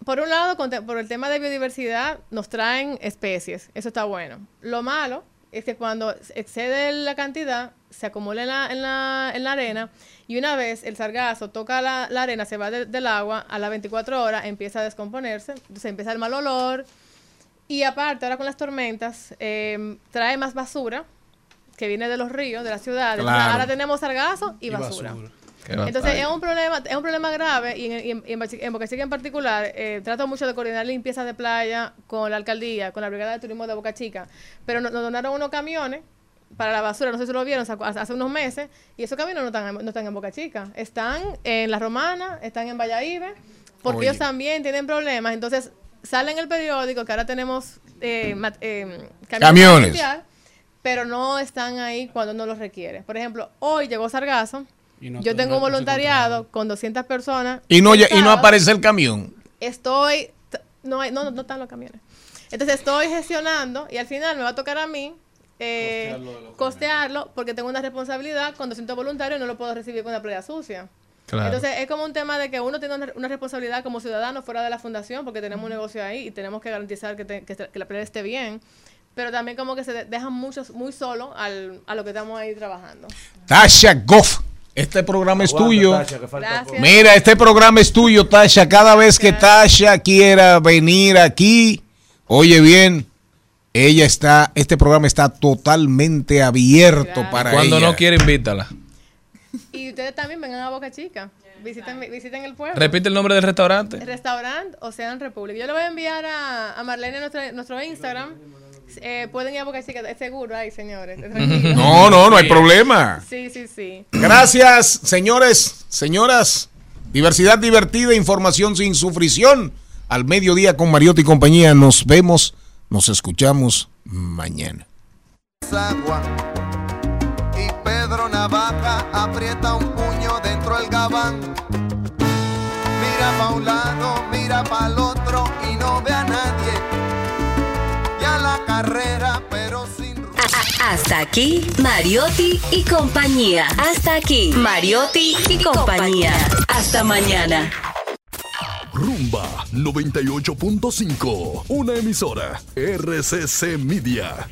por un lado, por el tema de biodiversidad, nos traen especies. Eso está bueno. Lo malo es que cuando excede la cantidad, se acumula en la, en la, en la arena y una vez el sargazo toca la, la arena, se va de- del agua, a las 24 horas empieza a descomponerse, entonces empieza el mal olor y aparte ahora con las tormentas eh, trae más basura que viene de los ríos, de las ciudades. Ahora tenemos sargazo y, Y basura. Entonces es un problema, es un problema grave y en, y en, en Boca Chica en particular eh, trato mucho de coordinar limpiezas de playa con la alcaldía, con la brigada de turismo de Boca Chica, pero nos, nos donaron unos camiones para la basura, no sé si lo vieron, hace hace unos meses, y esos camiones no están, en- no están en Boca Chica, están en La Romana, están en Valladolid, porque Oye. ellos también tienen problemas, entonces sale en el periódico que ahora tenemos eh, mat- eh, Camiones. pero no están ahí cuando no los requiere. Por ejemplo, hoy llegó Sargazo, Y no- yo tengo un no- voluntariado con 200 personas. Y no, y no aparece el camión. Estoy, no, hay, no, no están los camiones. Entonces estoy gestionando y al final me va a tocar a mí eh, costearlo porque tengo una responsabilidad con 200 voluntarios y no lo puedo recibir con la playa sucia. Claro. Entonces es como un tema de que uno tiene una, una responsabilidad como ciudadano fuera de la fundación porque tenemos un negocio ahí y tenemos que garantizar que, te- que, esté- que la playa esté bien. Pero también como que se de- dejan muchos muy solo al, a lo que estamos ahí trabajando. Tasha Goff. Este programa es tuyo. Tasha, que. Mira, este programa es tuyo, Tasha. Cada vez que Tasha quiera venir aquí, oye bien, ella está, este programa está totalmente abierto para Cuando ella. no quiere, invítala. Y ustedes también vengan a Boca Chica. (laughs) Visiten, visiten el pueblo. Repite el nombre del restaurante. Restaurant Ocean Republic. Yo le voy a enviar a, a Marlene nuestro, nuestro Instagram. Eh, pueden ir a Boca Chica, es seguro ahí, señores. (laughs) No, no, no hay problema. Sí, sí, sí. Gracias, señores, señoras. Diversidad divertida, información sin sufrición. Al mediodía con Mariotti y compañía. Nos vemos, nos escuchamos mañana. agua. Aprieta un puño dentro del gabán. Mira pa' un lado, mira pa' el otro y no ve a nadie. Y a la carrera, pero sin Hasta aquí, Mariotti y compañía. Hasta aquí, Mariotti y compañía. Hasta mañana. Rumba 98.5, una emisora RCC Media.